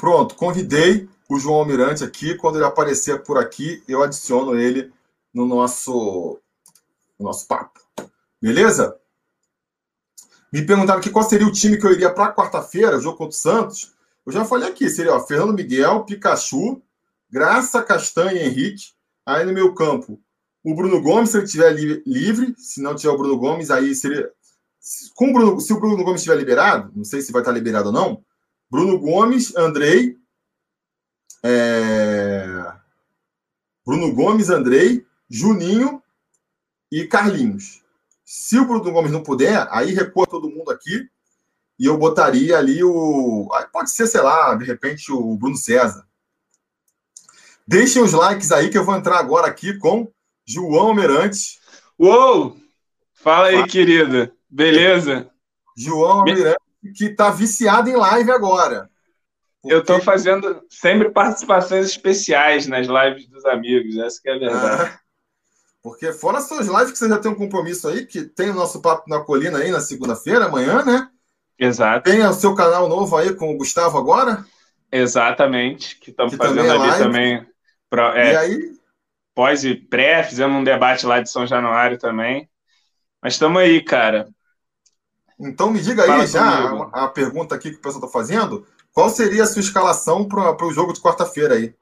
Pronto, convidei o João Almirante aqui. Quando ele aparecer por aqui, eu adiciono ele no nosso, no nosso papo. Beleza? Me perguntaram aqui qual seria o time que eu iria para quarta-feira, jogo contra o Santos. Eu já falei aqui, seria ó, Fernando Miguel, Pikachu, Graça, Castanha e Henrique. Aí no meu campo, o Bruno Gomes, se ele estiver li livre, se não tiver o Bruno Gomes, aí seria. Com o Bruno, se o Bruno Gomes estiver liberado, não sei se vai estar liberado ou não, Bruno Gomes, Andrei, é... Bruno Gomes, Andrei, Juninho e Carlinhos. Se o Bruno Gomes não puder, aí recua todo mundo aqui e eu botaria ali o. Pode ser, sei lá, de repente o Bruno César. Deixem os likes aí que eu vou entrar agora aqui com João Almirante. Uou! Fala aí, Fala. querida. Beleza? João Almirante, que está viciado em live agora. Porque... Eu estou fazendo sempre participações especiais nas lives dos amigos, essa é a verdade. É. Porque fora as suas lives que você já tem um compromisso aí, que tem o nosso Papo na Colina aí na segunda-feira, amanhã, né? Exato. Tem o seu canal novo aí com o Gustavo agora? Exatamente, que estamos fazendo também é ali live. também. Pro, é, e aí? Pós e pré, fizemos um debate lá de São Januário também. Mas estamos aí, cara. Então me diga aí já a, a, pergunta aqui que o pessoal está fazendo. Qual seria a sua escalação para o jogo de quarta-feira aí?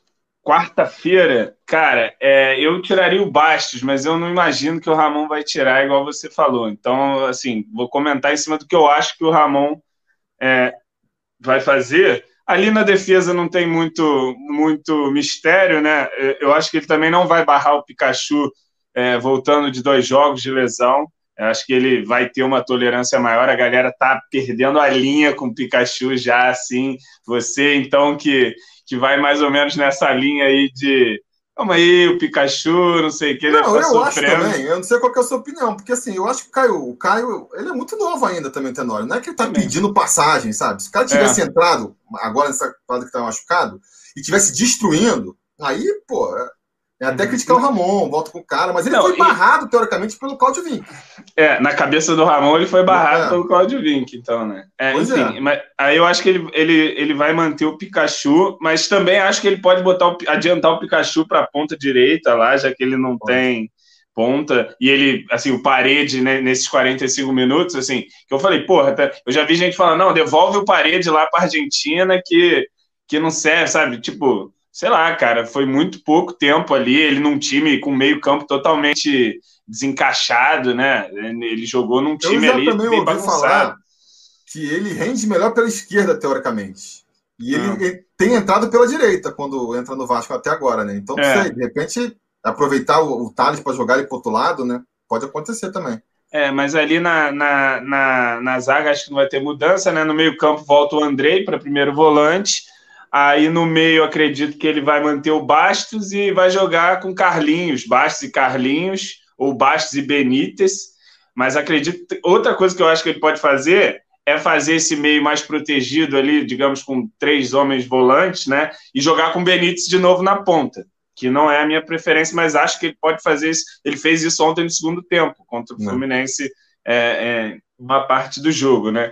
Quarta-feira, cara, é, eu tiraria o Bastos, mas eu não imagino que o Ramon vai tirar, igual você falou. Então, assim, vou comentar em cima do que eu acho que o Ramon é, vai fazer. Ali na defesa não tem muito, muito mistério, né? Eu acho que ele também não vai barrar o Pikachu é, voltando de dois jogos de lesão. Eu acho que ele vai ter uma tolerância maior. A galera tá perdendo a linha com o Pikachu já, assim. Você, então, que que vai mais ou menos nessa linha aí de Calma aí, o Pikachu, não sei o que, não, eu sofrendo. acho também, eu não sei qual é a sua opinião, porque assim, eu acho que o Caio, o Caio, ele é muito novo ainda também, Tenório, não é que ele tá também. pedindo passagem, sabe? Se o cara tivesse é. entrado agora nessa parada que tá machucado e tivesse destruindo, aí, pô, é até uhum. criticar o Ramon, volta com o cara, mas ele não, foi barrado, teoricamente, pelo Claudio Vink. É, na cabeça do Ramon ele foi barrado é. pelo Claudio Vink, então, né? É, enfim, é. mas aí eu acho que ele, ele, ele vai manter o Pikachu, mas também acho que ele pode botar o, adiantar o Pikachu para a ponta direita lá, já que ele não tem ponta, e ele, assim, o parede né, nesses 45 minutos, assim, que eu falei, porra, tá, eu já vi gente falando, não, devolve o parede lá para Argentina que, que não serve, sabe? Tipo, sei lá, cara, foi muito pouco tempo ali, ele num time com meio campo totalmente desencaixado, né? Ele jogou num time Eu já ali também ouvi bagunçado. falar que ele rende melhor pela esquerda, teoricamente. E ele, ah. ele, tem entrado pela direita quando entra no Vasco até agora, né? Então, é. sei, de repente, aproveitar o, o Thales para jogar ele para outro lado, né? Pode acontecer também. É, mas ali na, na, na, na zaga acho que não vai ter mudança, né? No meio-campo volta o Andrei para primeiro volante. Aí no meio acredito que ele vai manter o Bastos e vai jogar com Carlinhos, Bastos e Carlinhos, ou Bastos e Benítez. Mas acredito outra coisa que eu acho que ele pode fazer é fazer esse meio mais protegido ali, digamos, com três homens volantes, né? E jogar com Benítez de novo na ponta, que não é a minha preferência, mas acho que ele pode fazer isso. Ele fez isso ontem no segundo tempo, contra o Fluminense, é, é, uma parte do jogo, né?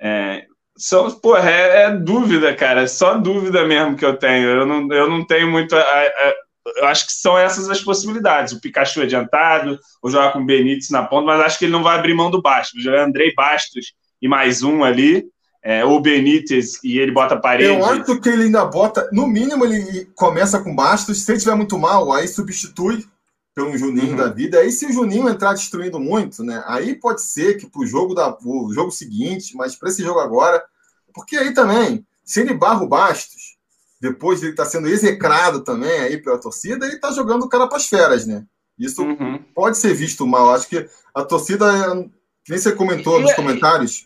É, são, porra, é, é, dúvida, cara. É só dúvida mesmo que eu tenho. Eu não, eu não tenho muito. A, a, eu acho que são essas as possibilidades. O Pikachu adiantado, ou jogar com o Benítez na ponta, mas acho que ele não vai abrir mão do Bastos. Jogar Andrei Bastos e mais um ali. É, ou Benítez e ele bota parede. Eu acho que ele ainda bota, no mínimo ele começa com Bastos, se ele estiver muito mal, aí substitui pelo Juninho uhum. da vida. Aí se o Juninho entrar destruindo muito, né? Aí pode ser que pro jogo da pro jogo seguinte, mas para esse jogo agora, porque aí também, se ele barra o Bastos, depois de ele estar tá sendo execrado também aí pela torcida, ele está jogando o cara para as feras, né? Isso uhum. pode ser visto mal. Acho que a torcida, que nem você comentou e, nos comentários.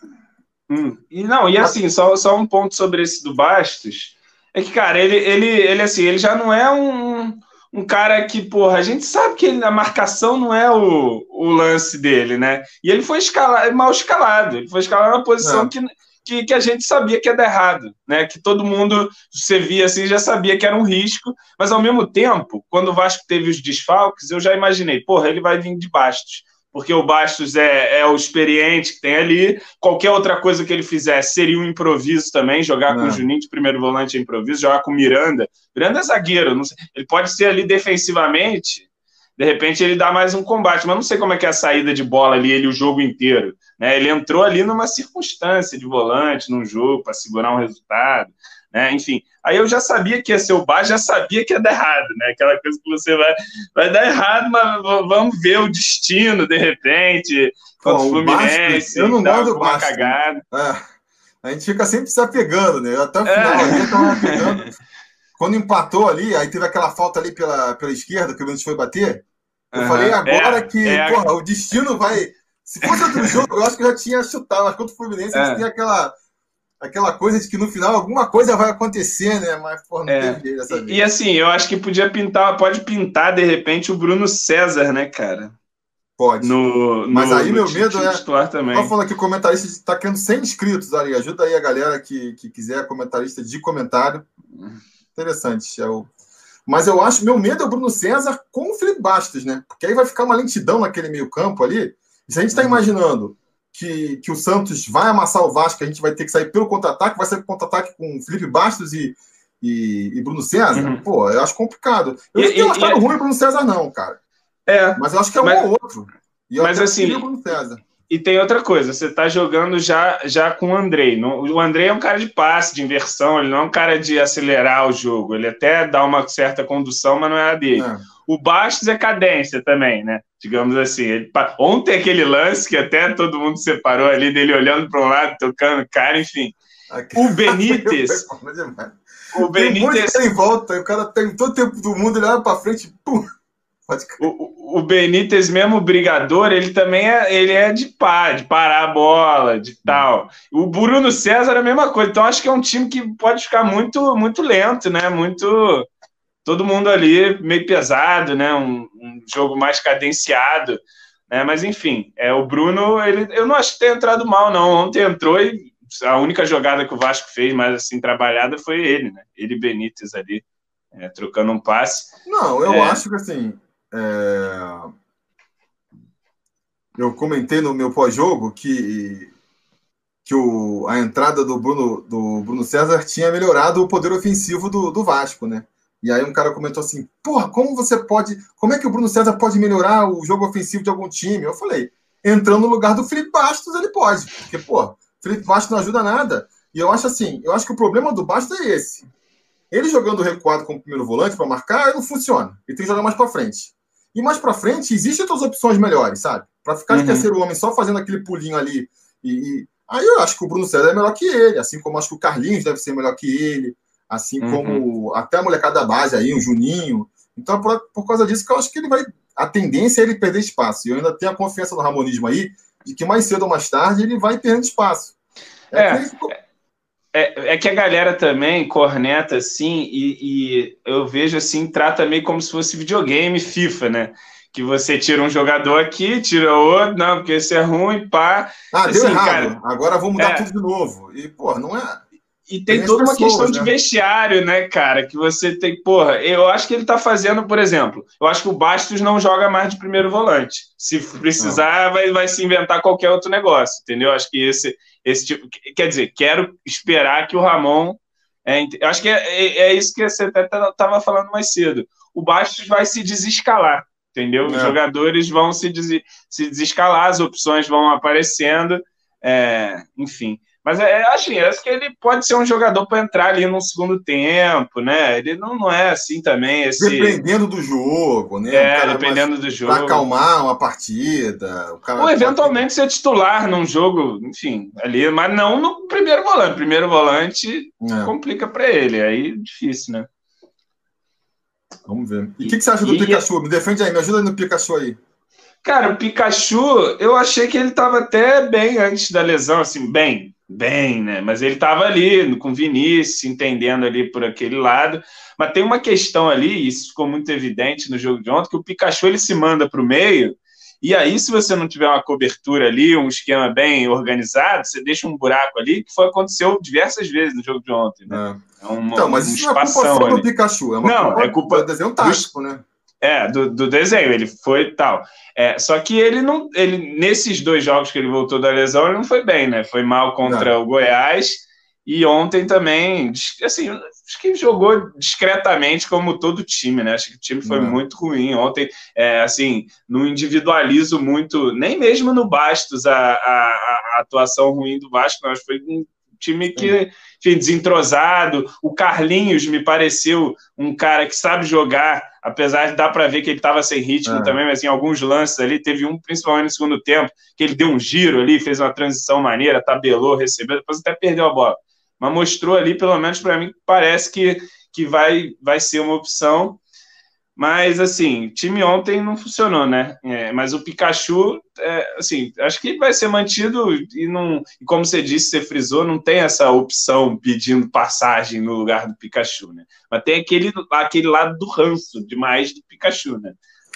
Hum, e não, e assim, só, só um ponto sobre esse do Bastos. É que, cara, ele, ele, ele assim, ele já não é um, um cara que, porra, a gente sabe que ele, a marcação não é o, o lance dele, né? E ele foi escalado, mal escalado. Ele foi escalado na posição é. que que, que, a gente sabia que ia dar errado, né? Que todo mundo, você via assim, já sabia que era um risco, mas ao mesmo tempo, quando o Vasco teve os desfalques, eu já imaginei, porra, ele vai vir de Bastos, porque o Bastos é, é, o experiente que tem ali. Qualquer outra coisa que ele fizesse seria um improviso também, jogar com o Juninho de primeiro volante é improviso, jogar com o Miranda. Miranda é zagueiro, ele pode ser ali defensivamente, de repente ele dá mais um combate, mas não sei como é que é a saída de bola ali, ele o jogo inteiro. Né? Ele entrou ali numa circunstância de volante, num jogo, para segurar um resultado. Né? Enfim, aí eu já sabia que ia ser o bar, já sabia que ia dar errado, né? Aquela coisa que você vai, vai dar errado, mas vamos ver o destino, de repente, contra o Fluminense. Eu não gosto do Bastos. Cagada. É, a gente fica sempre se apegando, né? Até o final, é. eu tava apegando. Quando empatou ali, aí teve aquela falta ali pela, pela esquerda que o Mendes foi bater. Eu uhum. falei agora é, que é, porra, o destino vai. Se fosse outro jogo, eu acho que eu já tinha chutado, mas contra o Fluminense, é. a gente tem aquela, aquela coisa de que no final alguma coisa vai acontecer, né? Mas, porra, não é. jeito dessa vez. E, assim, eu acho que podia pintar, pode pintar de repente o Bruno César, né, cara? Pode. No, Mas no, aí meu medo é. Também. Tô falando que o comentarista está querendo 100 inscritos ali. Ajuda aí a galera que, que quiser comentarista de comentário. Interessante. É o... Mas eu acho, meu medo é o Bruno César com o Felipe Bastos, né? Porque aí vai ficar uma lentidão naquele meio-campo ali. Se a gente está uhum. imaginando que, que o Santos vai amassar o Vasco, a gente vai ter que sair pelo contra-ataque, vai sair contra-ataque com Felipe Bastos e, e, e Bruno César, uhum. pô, eu acho complicado. Eu e, não tenho achado ruim o Bruno César, não, cara. É. Mas eu acho que é mas, um ou outro. E mas assim. O Bruno César. E tem outra coisa, você está jogando já, já com o Andrei. O Andrei é um cara de passe, de inversão, ele não é um cara de acelerar o jogo. Ele até dá uma certa condução, mas não é a dele. É. O Bastos é cadência também, né? Digamos assim. Ele, ontem aquele lance que até todo mundo separou ali dele olhando para um lado, tocando cara, enfim. O Benítez. o Benítez. Tem um em volta, o cara tem todo o tempo do mundo, ele olha para frente, pum. O, o Benítez, mesmo brigador, ele também é, ele é de pá, de parar a bola, de tal. O Bruno César é a mesma coisa. Então, acho que é um time que pode ficar muito, muito lento, né? Muito todo mundo ali meio pesado, né? Um, um jogo mais cadenciado, né? Mas enfim, é o Bruno, ele, eu não acho que tenha entrado mal, não. Ontem entrou e a única jogada que o Vasco fez mais assim trabalhada foi ele, né? Ele e Benítez ali é, trocando um passe. Não, eu é... acho que assim. É... Eu comentei no meu pós-jogo que que o, a entrada do Bruno, do Bruno César tinha melhorado o poder ofensivo do, do Vasco, né? E aí um cara comentou assim: porra, como você pode. Como é que o Bruno César pode melhorar o jogo ofensivo de algum time? Eu falei, entrando no lugar do Felipe Bastos, ele pode. Porque, pô, Felipe Bastos não ajuda nada. E eu acho assim, eu acho que o problema do Bastos é esse. Ele jogando recuado como primeiro volante para marcar, não funciona. Ele tem que jogar mais para frente. E mais para frente, existem outras opções melhores, sabe? Para ficar de uhum. terceiro homem só fazendo aquele pulinho ali. E, e, Aí eu acho que o Bruno César é melhor que ele, assim como acho que o Carlinhos deve ser melhor que ele assim uhum. como até a molecada da base aí, o Juninho. Então, por, por causa disso que eu acho que ele vai. A tendência é ele perder espaço. E eu ainda tenho a confiança no Ramonismo aí, de que mais cedo ou mais tarde ele vai perdendo espaço. É, é, que, é, é que a galera também corneta assim, e, e, eu vejo assim, trata meio como se fosse videogame FIFA, né? Que você tira um jogador aqui, tira outro, não, porque esse é ruim, pá. Ah, assim, deu errado. Cara, Agora vou mudar é, tudo de novo. E, pô, não é e tem, tem toda uma pessoas, questão né? de vestiário, né, cara? Que você tem. Porra, eu acho que ele tá fazendo, por exemplo, eu acho que o Bastos não joga mais de primeiro volante. Se precisar, vai, vai se inventar qualquer outro negócio, entendeu? Acho que esse, esse tipo. Quer dizer, quero esperar que o Ramon. É, eu acho que é, é, é isso que você até estava falando mais cedo. O Bastos vai se desescalar, entendeu? Os é. jogadores vão se, des, se desescalar, as opções vão aparecendo, é, enfim. Mas é, assim, acho que ele pode ser um jogador para entrar ali no segundo tempo, né? Ele não, não é assim também. Esse... Dependendo do jogo, né? É, dependendo do jogo. Para acalmar uma partida. O cara Ou eventualmente pode... ser titular num jogo, enfim, ali, mas não no primeiro volante. Primeiro volante é. complica para ele, aí difícil, né? Vamos ver. E o que, que, você acha do e... Pikachu? Me defende aí, me ajuda aí no Pikachu aí. Cara, o Pikachu, eu achei que ele estava até bem antes da lesão, assim, bem, bem, né? Mas ele estava ali com Vinícius, entendendo ali por aquele lado. Mas tem uma questão ali, isso ficou muito evidente no jogo de ontem, que o Pikachu ele se manda para o meio, e aí, se você não tiver uma cobertura ali, um esquema bem organizado, você deixa um buraco ali, que foi, aconteceu diversas vezes no jogo de ontem. Né? É. É uma, então, mas um isso não é culpa só do Pikachu, é uma não, culpa é culpa do desenho tático, né? É, do, do desenho, ele foi tal. É, só que ele não. Ele, nesses dois jogos que ele voltou da lesão, ele não foi bem, né? Foi mal contra não. o Goiás e ontem também, assim, acho que jogou discretamente como todo time, né? Acho que o time foi não. muito ruim ontem. É, assim, não individualizo muito, nem mesmo no Bastos a, a, a atuação ruim do Vasco, mas foi um time que enfim, desentrosado. O Carlinhos me pareceu um cara que sabe jogar, apesar de dar para ver que ele estava sem ritmo é. também, mas em alguns lances ali, teve um, principalmente no segundo tempo, que ele deu um giro ali, fez uma transição maneira, tabelou, recebeu, depois até perdeu a bola. Mas mostrou ali, pelo menos para mim, parece que, que vai, vai ser uma opção. Mas, assim, time ontem não funcionou, né? É, mas o Pikachu, é, assim, acho que vai ser mantido e não. E como você disse, você frisou, não tem essa opção pedindo passagem no lugar do Pikachu, né? Mas tem aquele, aquele lado do ranço demais do Pikachu, né?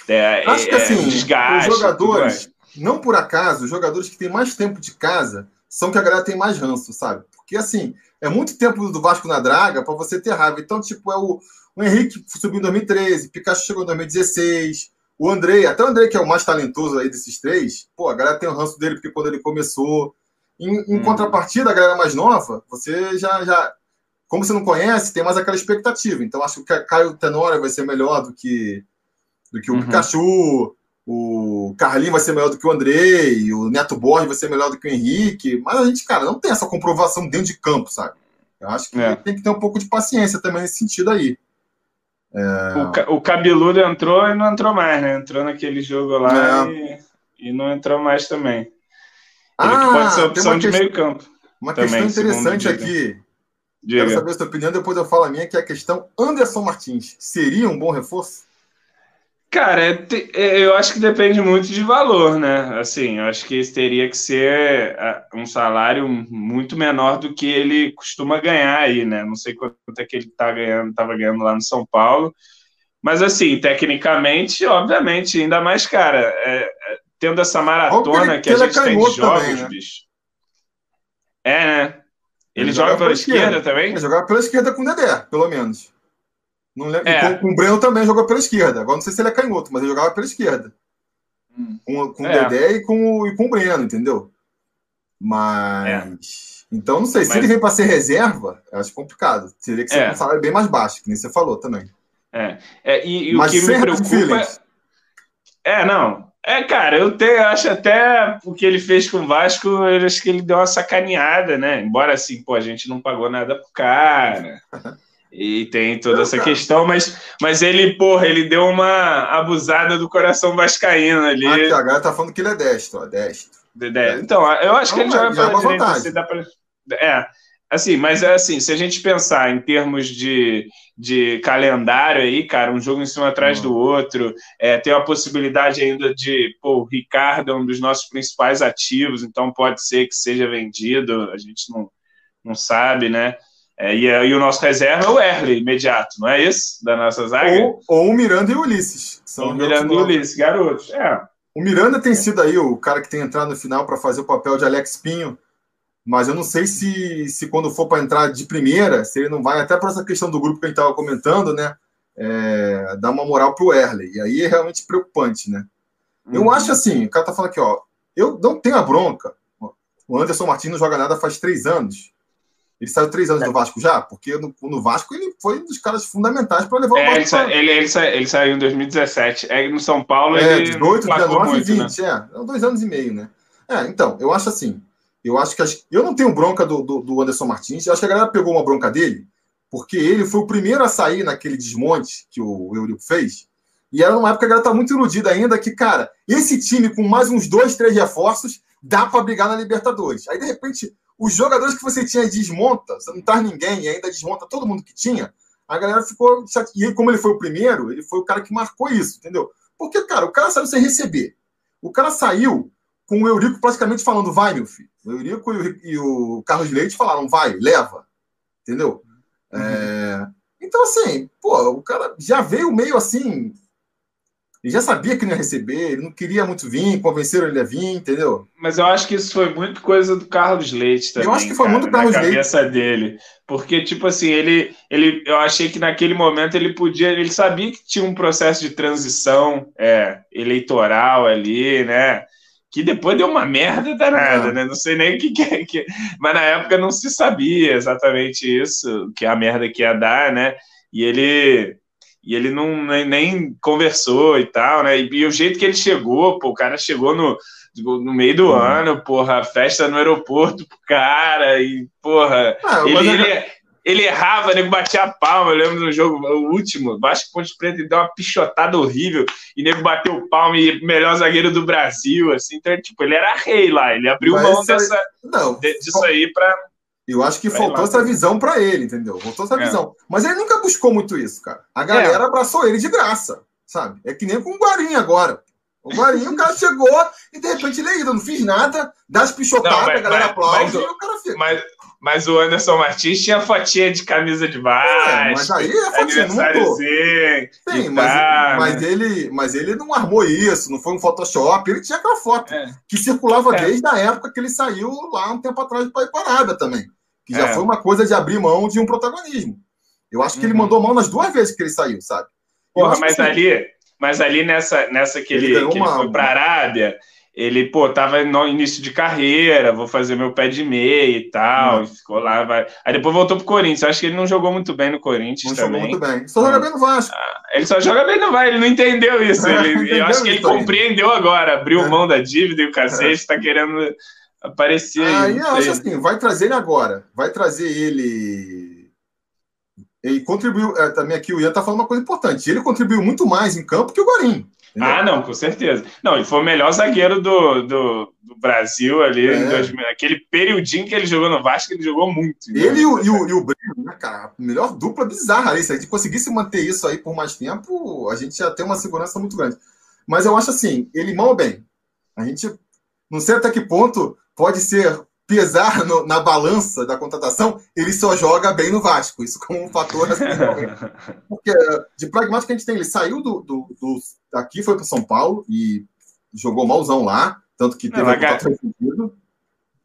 É, acho que, é, assim, desgaste, os jogadores, não por acaso, os jogadores que têm mais tempo de casa são que a galera tem mais ranço, sabe? Porque, assim, é muito tempo do Vasco na draga para você ter raiva. Então, tipo, é o o Henrique subiu em 2013, Pikachu chegou em 2016. O Andrei, até o Andrei, que é o mais talentoso aí desses três, pô, a galera tem o ranço dele porque quando ele começou. Em, em hum. contrapartida, a galera mais nova, você já, já. Como você não conhece, tem mais aquela expectativa. Então, acho que o Caio Tenório vai ser melhor do que, do que o uhum. Pikachu. O Carlinho vai ser melhor do que o Andrei, o Neto Borges vai ser melhor do que o Henrique, mas a gente, cara, não tem essa comprovação dentro de campo, sabe? Eu acho que é. tem que ter um pouco de paciência também nesse sentido aí. É... O, o cabeludo entrou e não entrou mais, né? Entrou naquele jogo lá é. e, e, não entrou mais também. Ele ah, pode ser opção de meio campo. Uma também, questão interessante aqui. Diga. Quero saber a sua opinião, depois eu falo a minha, que é a questão Anderson Martins. Seria um bom reforço? Cara, é, é, eu acho que depende muito de valor, né? Assim, eu acho que esse teria que ser um salário muito menor do que ele costuma ganhar aí, né? Não sei quanto é que ele tá ganhando, estava ganhando lá no São Paulo. Mas assim, tecnicamente, obviamente, ainda mais, cara, é, é tendo essa maratona que, que, a gente tem de jogos, também, né? bicho. É, né? Ele, ele joga, joga pela esquerda, esquerda também? Ele joga pela esquerda com o Dedé, pelo menos. Não lembro. É. Com, com, o Breno também jogou pela esquerda. Agora não sei se ele é canhoto, mas ele jogava pela esquerda. Hum. Com, com é. o Dedé e com, o, e com o Breno, entendeu? Mas. É. Então, não sei. Se mas... ele vem para ser reserva, eu acho complicado. Teria que ser é. um salário bem mais baixo, que nem você falou também. É. é e, e o que me preocupa. É, não. É, cara, eu te, acho até o que ele fez com o Vasco, eu acho que ele deu uma sacaneada, né? Embora assim, pô, a gente não pagou nada pro cara. E tem toda essa questão, mas, mas ele, porra, ele deu uma abusada do coração vascaíno ali. Ah, aqui, a galera tá falando que ele é destro, ó, destro. De, de, então, eu acho que ele joga pela é direita. Assim, dá pra, é, assim, mas é assim, se a gente pensar em termos de, de calendário aí, cara, um jogo em cima atrás hum. do outro, é, tem a possibilidade ainda de, pô, o Ricardo é um dos nossos principais ativos, então pode ser que seja vendido, a gente não, não sabe, né? É, e, e, o nosso reserva é o Erle, imediato, não é isso? Da nossa zaga? Ou, ou o Miranda e o Ulisses. São o Miranda e o Ulisses, garotos. É. O Miranda tem sido aí o cara que tem entrado no final para fazer o papel de Alex Pinho, mas eu não sei se, se quando for para entrar de primeira, se ele não vai, até por essa questão do grupo que a gente estava comentando, né? É, dar uma moral para o Erle. E aí é realmente preocupante, né? Uhum. Eu acho assim, o cara tá falando aqui, ó, eu não tenho a bronca. O Anderson Martins não joga nada faz três anos. Ele saiu três anos é. do Vasco já? Porque no, no, Vasco ele foi um dos caras fundamentais para levar o é, Vasco. Ele, ele, ele, sa, ele, saiu em 2017. É, no São Paulo é, ele. 18, 19 e 20. Né? É, dois anos e meio, né? É, então, eu acho assim. Eu acho que. Eu não tenho bronca do, do, do Anderson Martins. Eu acho que a galera pegou uma bronca dele, porque ele foi o primeiro a sair naquele desmonte que o Eurico fez. E era numa época que a galera tá muito iludida ainda que, cara, esse time com mais uns dois, três reforços dá para brigar na Libertadores. Aí, de repente, os jogadores que você tinha desmonta, você não traz ninguém e ainda desmonta todo mundo que tinha, a galera ficou. E como ele foi o primeiro, ele foi o cara que marcou isso, entendeu? Porque, cara, o cara saiu sem receber. O cara saiu com o Eurico praticamente falando, vai, meu filho. O Eurico e o Carlos Leite falaram, vai, leva. Entendeu? Uhum. É... Então, assim, pô, o cara já veio meio assim. Ele já sabia que não ia receber, ele não queria muito vir, convenceram ele a vir, entendeu? Mas eu acho que isso foi muito coisa do Carlos Leite também. Eu acho que foi cara, muito Carlos na Leite. cabeça dele. Porque, tipo assim, ele, ele. Eu achei que naquele momento ele podia. Ele sabia que tinha um processo de transição é, eleitoral ali, né? Que depois deu uma merda danada, É. né? Não sei nem o que, que é. Que... Mas na época não se sabia exatamente isso, que a merda que ia dar, né? E ele e ele não nem, nem conversou e tal, né? E, e, o jeito que ele chegou, pô, o cara chegou no, no meio do Uhum. ano, porra, festa no aeroporto pro cara, e, porra, Ah, ele, eu- ele, ele errava, nego batia a palma, eu lembro do jogo, o último, Vasco Ponte Preta, ele deu uma pichotada horrível, e nego bateu palma, e melhor zagueiro do Brasil, assim, então, tipo, ele era rei lá, ele abriu Mas mão isso aí- dessa, Não, disso aí pra... eu acho que Vai faltou lá. essa visão para ele, entendeu? Faltou essa É. visão. Mas ele nunca buscou muito isso, cara. A galera abraçou ele de graça, sabe? É que nem com o Guarim agora. O Guarim, o cara chegou e de repente ele é ídolo, não fiz nada, dá as pichotadas, a galera mas- aplaude mas e o- cara fica. Mas, mas o Anderson Martins tinha fotinha de camisa de É, baixo, mas aí é fotinha, não Sim, mas, tá, mas, né? ele, mas ele não armou isso, não foi um Photoshop, ele tinha aquela foto É. que circulava É. desde a época que ele saiu lá um tempo atrás para ir para a Arábia também. Que já É. foi uma coisa de abrir mão de um protagonismo. Eu acho que ele Uhum. mandou mão nas duas vezes que ele saiu, sabe? Eu Porra, mas assim, ali, mas ali nessa, nessa que Ele ele, que ele uma- foi para Arábia, ele, pô, tava no início de carreira, vou fazer meu pé de meia e tal, Hum. ficou lá, vai. Aí depois voltou pro Corinthians. Acho que ele não jogou muito bem no Corinthians não jogou também. muito bem. Só joga bem no Vasco. Ele só joga bem no vai, ele não entendeu isso. Ele, entendeu eu acho que ele isso aí. compreendeu agora, abriu mão da dívida e o cacete, tá querendo aparecer aí. Eu acho sei. assim, vai trazer ele agora. Vai trazer ele. Ele contribuiu. é, também aqui o Ian tá falando uma coisa importante. Ele contribuiu muito mais em campo que o Guarim. entendeu? Ah, não, com certeza. Não, ele foi o melhor zagueiro do, do, do Brasil ali, É. em 2000, aquele periodinho que ele jogou no Vasco, ele jogou muito. né? Ele e o, e o, e o Breno, né, cara? Melhor dupla bizarra ali. Se a gente conseguisse manter isso aí por mais tempo, a gente ia ter uma segurança muito grande. Mas eu acho assim, ele mão bem. A gente não sei até que ponto pode ser pesar no- na balança da contratação, ele só joga bem no Vasco. Isso como um fator assim, realmente. Porque de pragmático que a gente tem, ele saiu do, do, do- daqui, foi para São Paulo e jogou malzão lá, tanto que teve Não, ga- contrato.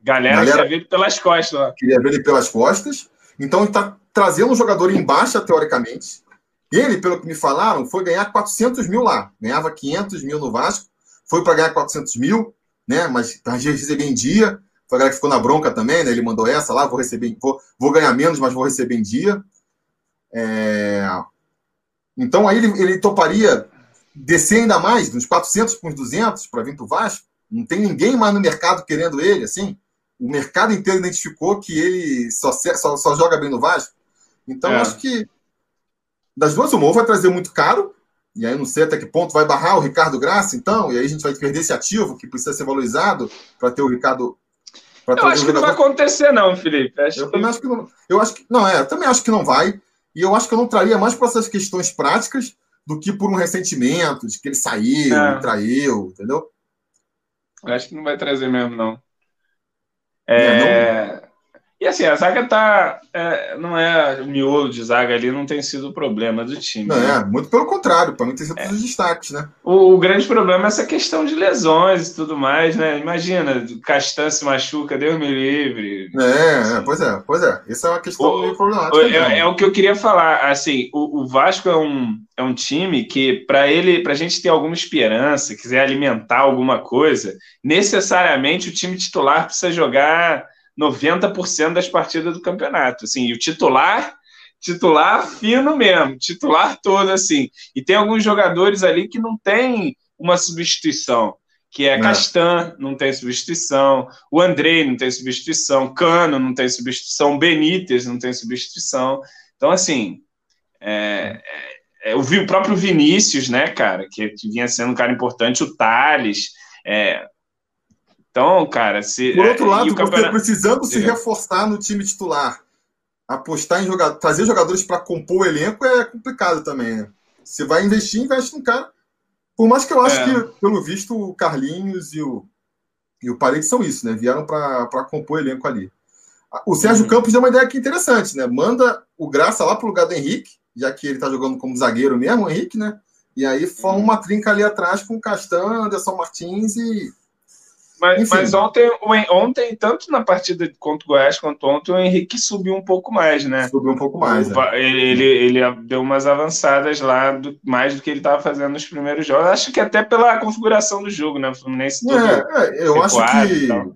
Galera, Galera- tinha vindo pelas costas lá. queria ver ele pelas costas. Então ele está trazendo um jogador em baixa, teoricamente. Ele, pelo que me falaram, foi ganhar 400 mil lá. Ganhava 500 mil no Vasco, foi para ganhar 400 mil, né? Mas para receber em dia. Foi a galera que ficou na bronca também, né? Ele mandou essa lá, vou receber, vou, vou ganhar menos, mas vou receber em dia. É, Então aí ele, ele toparia descer ainda mais, dos 400 para os 200 para vir para o Vasco. Não tem ninguém mais no mercado querendo ele, assim o mercado inteiro identificou que ele só, só, só joga bem no Vasco. Então, É. acho que das duas, uma ou vai trazer muito caro, e aí eu não sei até que ponto vai barrar o Ricardo Graça, então, e aí a gente vai perder esse ativo que precisa ser valorizado para ter o Ricardo. Eu acho que não vai jogador. acontecer, não, Felipe. Acho Eu que... também acho que não. Eu acho que. Não, é, eu também acho que não vai. E eu acho que eu não traria mais para essas questões práticas do que por um ressentimento de que ele saiu, É. traiu, entendeu? Acho que não vai trazer mesmo, não. É, É... E assim, a zaga tá. é, não é o miolo de zaga ali, não tem sido o problema do time. Não, né? é, muito pelo contrário, para mim tem sido os destaques, né? O, o grande problema é essa questão de lesões e tudo mais, né? Imagina, o Castan se machuca, Deus me livre. É, é, pois é, pois é. Essa é uma questão O- meio problemática. É, mesmo. é o que eu queria falar. Assim, o, o Vasco é um, é um time que, para ele, para a gente ter alguma esperança, quiser alimentar alguma coisa, necessariamente o time titular precisa jogar 90% das partidas do campeonato. Assim, e o titular, titular fino mesmo, titular todo assim. E tem alguns jogadores ali que não tem uma substituição. Que é É. Castan, não tem substituição. O Andrei não tem substituição. Cano não tem substituição. Benítez não tem substituição. Então, assim, é, é, eu vi o próprio Vinícius, né, cara, que, que vinha sendo um cara importante, o Thales. é. Então, cara, se. Por outro é, e lado, o você campeonato- precisando se reforçar no time titular, apostar em jogador, trazer jogadores para compor o elenco é complicado também, né? Você vai investir, investe num cara. Por mais que eu acho É. que, pelo visto, o Carlinhos e o, e o Paredes são isso, né? Vieram para compor o elenco ali. O Sérgio Uhum. Campos deu uma ideia aqui interessante, né? Manda o Graça lá pro lugar do Henrique, já que ele tá jogando como zagueiro mesmo, o Henrique, né? E aí forma uma trinca ali atrás com Castan, Anderson Martins e. Mas, mas, ontem, ontem, tanto na partida contra o Goiás quanto ontem, o Henrique subiu um pouco mais, né? Subiu um pouco mais. O, é. ele, ele, ele, deu umas avançadas lá, do, mais do que ele estava fazendo nos primeiros jogos. Acho que até pela configuração do jogo, né? O Fluminense todo é, é, eu acho que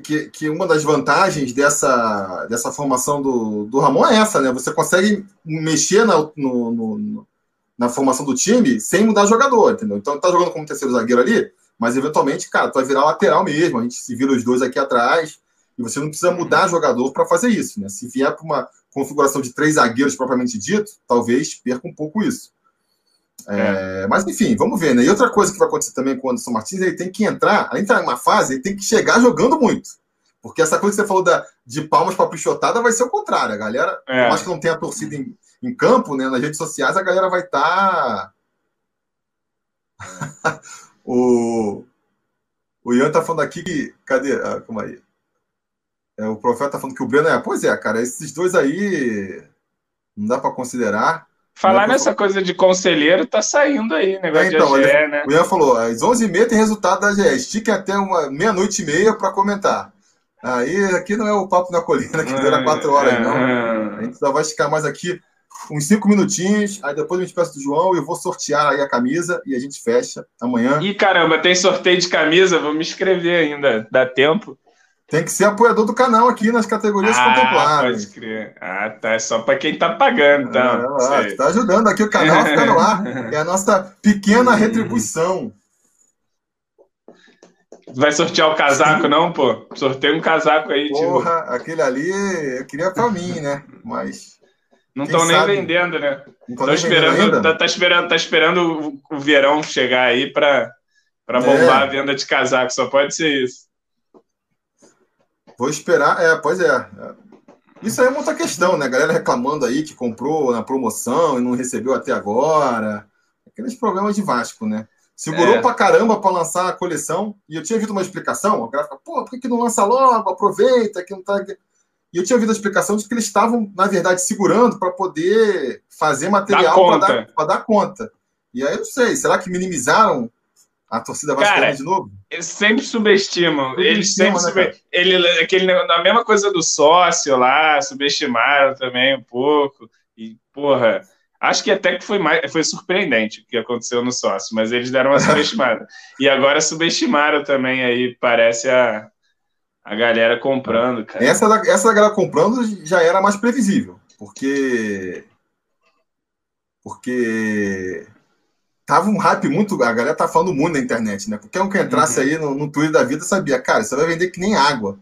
que, que, uma das vantagens dessa, dessa formação do, do Ramon é essa, né? Você consegue mexer na, no, no, na formação do time sem mudar jogador, entendeu? Então tá jogando como terceiro zagueiro ali, mas eventualmente, cara, tu vai virar lateral mesmo. A gente se vira os dois aqui atrás e você não precisa mudar jogador para fazer isso, né? Se vier para uma configuração de três zagueiros propriamente dito, talvez perca um pouco isso. É, mas enfim, vamos ver, né? E outra coisa que vai acontecer também com o Anderson Martins, ele tem que entrar, além de entrar em uma fase, ele tem que chegar jogando muito. Porque essa coisa que você falou da, de palmas para pichotada vai ser o contrário. A galera, é. por mais que não tenha torcida em, em campo, né, nas redes sociais, a galera vai estar. Tá... o, o Ian tá falando aqui que. Cadê? Ah, como aí? É, o profeta tá falando que o Breno é. Pois é, cara, esses dois aí não dá para considerar. Falar nessa coisa de conselheiro tá saindo aí, negócio é, então, de AGE, ele, né? O Ian falou, às 11h30 tem resultado da AGE, estique até uma meia-noite e meia para comentar. Aí aqui não é o papo na colina que dura 4 horas, é, não. A gente só vai esticar mais aqui uns 5 minutinhos, aí depois a gente peça do João e eu vou sortear aí a camisa e a gente fecha amanhã. Ih, caramba, tem sorteio de camisa, vou me inscrever ainda, dá tempo. Tem que ser apoiador do canal aqui nas categorias ah, contempladas. Pode crer. Ah, tá. É só para quem tá pagando, então. Ah, tá ajudando aqui o canal a ficar no ar. É a nossa pequena retribuição. Vai sortear o casaco, não, pô? Sorteia um casaco aí, tio. Porra, aquele ali eu queria para mim, né? Mas. Não estão nem vendendo, né? Estão esperando, tá, tá, esperando, tá esperando o, verão chegar aí para bombar é. a venda de casaco. Só pode ser isso. Vou esperar, é, pois é. Isso aí é uma outra questão, né? A galera reclamando aí que comprou na promoção e não recebeu até agora. Aqueles problemas de Vasco, né? Segurou é. pra caramba para lançar a coleção. E eu tinha visto uma explicação. A galera pô, por que, que não lança logo? Aproveita, que não tá. E eu tinha ouvido a explicação de que eles estavam, na verdade, segurando para poder fazer material para dar, dar conta. E aí eu não sei, será que minimizaram a torcida vascaína de novo? Eles sempre subestimam. Eles sempre né, ele, aquele, a mesma coisa do sócio lá, subestimaram também um pouco. E, porra, acho que até que foi mais foi surpreendente o que aconteceu no sócio, mas eles deram uma subestimada. e agora subestimaram também aí, parece a, a galera comprando, cara. Essa da, essa da galera comprando já era mais previsível, porque porque tava um hype muito. A galera tá falando muito na internet, né? Porque um que entrasse uhum. aí no, no Twitter da vida sabia, cara, você vai vender que nem água.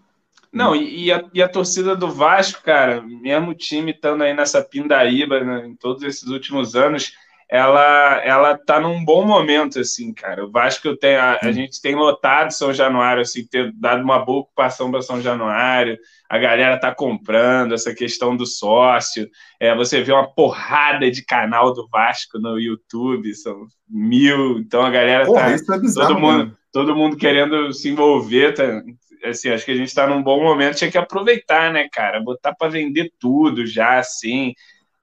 Não, e, e, a, e a torcida do Vasco, cara, mesmo time estando aí nessa pindaíba né, em todos esses últimos anos, ela ela tá num bom momento, assim, cara. O Vasco tem, a, a gente tem lotado São Januário, assim, ter dado uma boa ocupação para São Januário, a galera tá comprando essa questão do sócio. É, você vê uma porrada de canal do Vasco no YouTube, são mil, então a galera Porra, tá. É bizarro, todo, mundo, todo mundo querendo se envolver, tá, assim, acho que a gente está num bom momento, tinha que aproveitar, né, cara? Botar para vender tudo já, assim.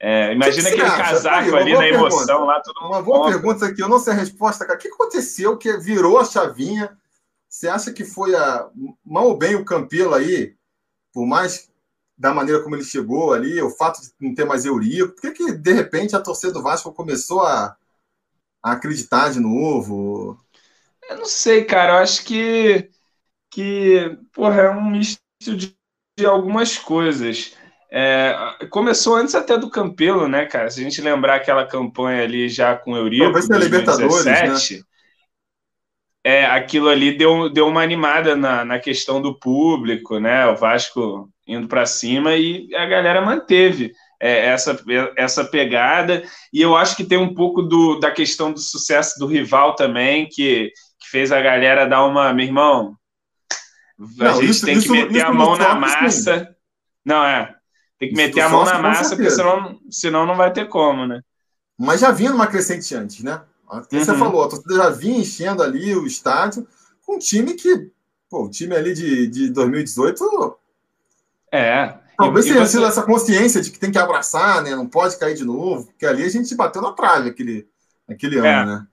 É, imagina que que aquele acha? casaco ali na emoção lá, todo mundo. Uma boa compra. pergunta aqui, eu não sei a resposta, cara. O que aconteceu que virou a chavinha? Você acha que foi a mal ou bem o Campelo aí, por mais da maneira como ele chegou ali, o fato de não ter mais Eurico, por que, que de repente a torcida do Vasco começou a, a acreditar de novo? Eu não sei, cara. Eu acho que, que porra, é um misto de, de algumas coisas. É, começou antes até do Campelo, né, cara? Se a gente lembrar aquela campanha ali já com o Eurico, Talvez 2017, né? é, aquilo ali deu, deu uma animada na, na questão do público, né? O Vasco indo para cima e a galera manteve é, essa, essa pegada. E eu acho que tem um pouco do, da questão do sucesso do rival também, que, que fez a galera dar uma. Meu irmão, a não, gente isso, tem que meter a mão na massa. Não, é. Tem que meter a mão na massa, porque senão, senão não vai ter como, né? Mas já vinha numa crescente antes, né? Uhum. Você falou, a torcida já vinha enchendo ali o estádio com um time que, pô, o time ali de, de 2018. É. Talvez tenha sido essa consciência de que tem que abraçar, né? Não pode cair de novo, porque ali a gente bateu na trave aquele, aquele ano, é, né?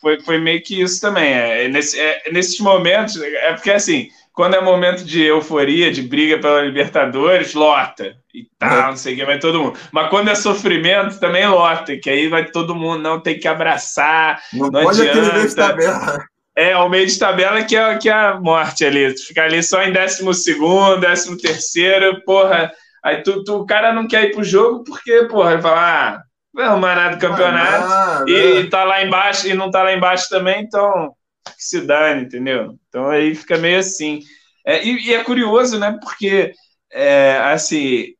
Foi, foi meio que isso também. É, nesse, é, nesses momentos, é porque assim, quando é momento de euforia, de briga pela Libertadores, lota. E tal, é. não sei o que, vai todo mundo. Mas quando é sofrimento, também lota, que aí vai todo mundo, não tem que abraçar. Não, não pode adianta. aquele meio de tabela. É, o meio de tabela que é, que é a morte ali. Tu fica ali só em décimo segundo, décimo terceiro, porra. Aí tu, tu, o cara não quer ir pro jogo porque, porra, ele fala, ah, não é mais nada do campeonato. Ah, e, e tá lá embaixo, e não tá lá embaixo também, então que se dane, entendeu? Então aí fica meio assim. É, e, e, é curioso, né? Porque é, assim,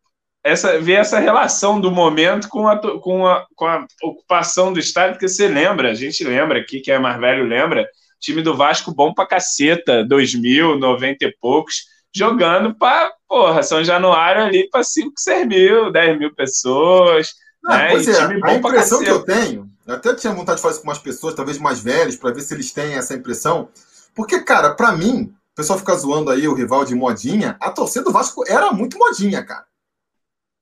essa, ver essa relação do momento com a, com, a, com a ocupação do estádio, porque você lembra, a gente lembra aqui, que é mais velho lembra, time do Vasco bom pra caceta, 2000, 90 e poucos, jogando para, porra, São Januário ali para 5, 6 mil, 10 mil pessoas. Ah, né? Pois é, a impressão que eu tenho, eu até tinha vontade de fazer com umas pessoas, talvez mais velhos, para ver se eles têm essa impressão. Porque, cara, para mim, o pessoal fica zoando aí o rival de modinha, a torcida do Vasco era muito modinha, cara.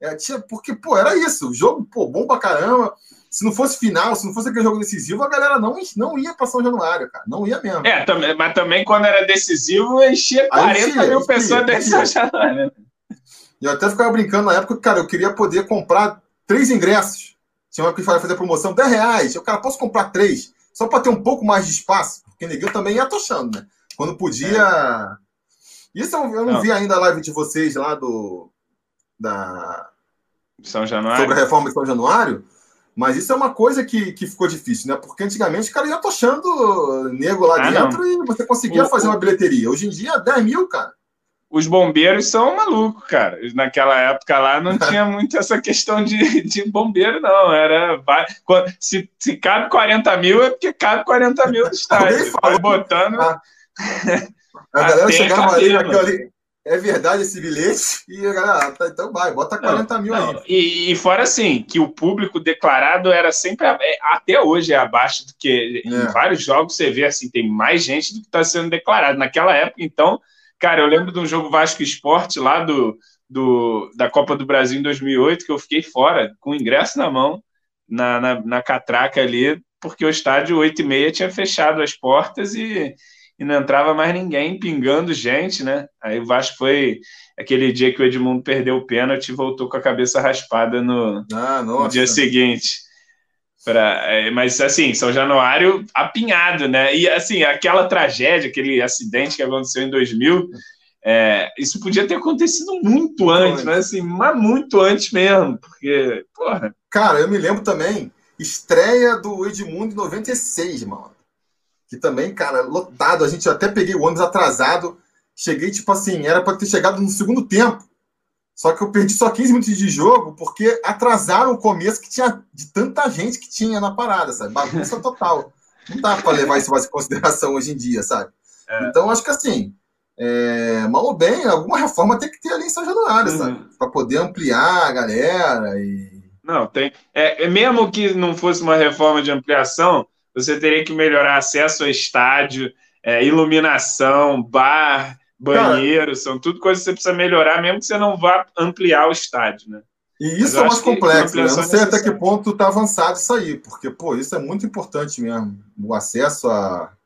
É, tinha, porque, pô, era isso. O jogo, pô, bom pra caramba se não fosse final, se não fosse aquele jogo decisivo, a galera não, não ia para São Januário, cara. Não ia mesmo. É, também, mas também quando era decisivo, enchia 40 enchia, mil enchia, pessoas dentro de São Januário. Eu até ficava brincando na época, cara, eu queria poder comprar três ingressos. Tinha uma que fazer promoção, 10 reais. Eu, cara, posso comprar três? Só para ter um pouco mais de espaço. Porque ninguém também ia tochando, né? Quando podia. É. Isso eu, eu não, não, vi ainda a live de vocês lá do. Da. São Januário. Sobre a reforma de São Januário. Mas isso é uma coisa que, que ficou difícil, né? Porque antigamente o cara ia tochando nego lá ah, dentro não. e você conseguia o, fazer uma bilheteria. Hoje em dia, 10 mil, cara. Os bombeiros são malucos, cara. Naquela época lá não tinha muito essa questão de, de bombeiro, não. Era. Se, se cabe 40 mil, é porque cabe 40 mil no estádio. Vai botando. A, a galera chegava ali naquele, é verdade esse bilhete? E a galera, tá, então vai, bota 40 não, mil não. aí. E, e, fora assim, que o público declarado era sempre, é, até hoje é abaixo do que é. em vários jogos você vê assim, tem mais gente do que está sendo declarado. Naquela época, então, cara, eu lembro de um jogo Vasco Esporte lá do, do, da Copa do Brasil em 2008, que eu fiquei fora, com o ingresso na mão, na, na, na catraca ali, porque o estádio 8 e meia tinha fechado as portas e e não entrava mais ninguém, pingando gente, né? Aí o Vasco foi aquele dia que o Edmundo perdeu o pênalti e voltou com a cabeça raspada no, ah, no dia seguinte. Pra, é, mas assim, São Januário apinhado, né? E assim, aquela tragédia, aquele acidente que aconteceu em 2000, é, isso podia ter acontecido muito antes, mas assim, mas muito antes mesmo, porque, porra. Cara, eu me lembro também, estreia do Edmundo em 96, mano que também, cara, lotado. A gente até peguei o ônibus atrasado. Cheguei, tipo assim, era para ter chegado no segundo tempo. Só que eu perdi só 15 minutos de jogo porque atrasaram o começo que tinha de tanta gente que tinha na parada, sabe? Bagunça total. Não dá para levar isso mais em consideração hoje em dia, sabe? É. Então, acho que assim, é, mal ou bem, alguma reforma tem que ter ali em São Januário, uhum. sabe? Para poder ampliar a galera e. Não, tem. É, é, mesmo que não fosse uma reforma de ampliação, você teria que melhorar acesso ao estádio, é, iluminação, bar, banheiro, Cara, são tudo coisas que você precisa melhorar, mesmo que você não vá ampliar o estádio, né? E isso é mais complexo, né? Eu não sei até que ponto está avançado isso aí, porque, pô, isso é muito importante mesmo. O acesso a.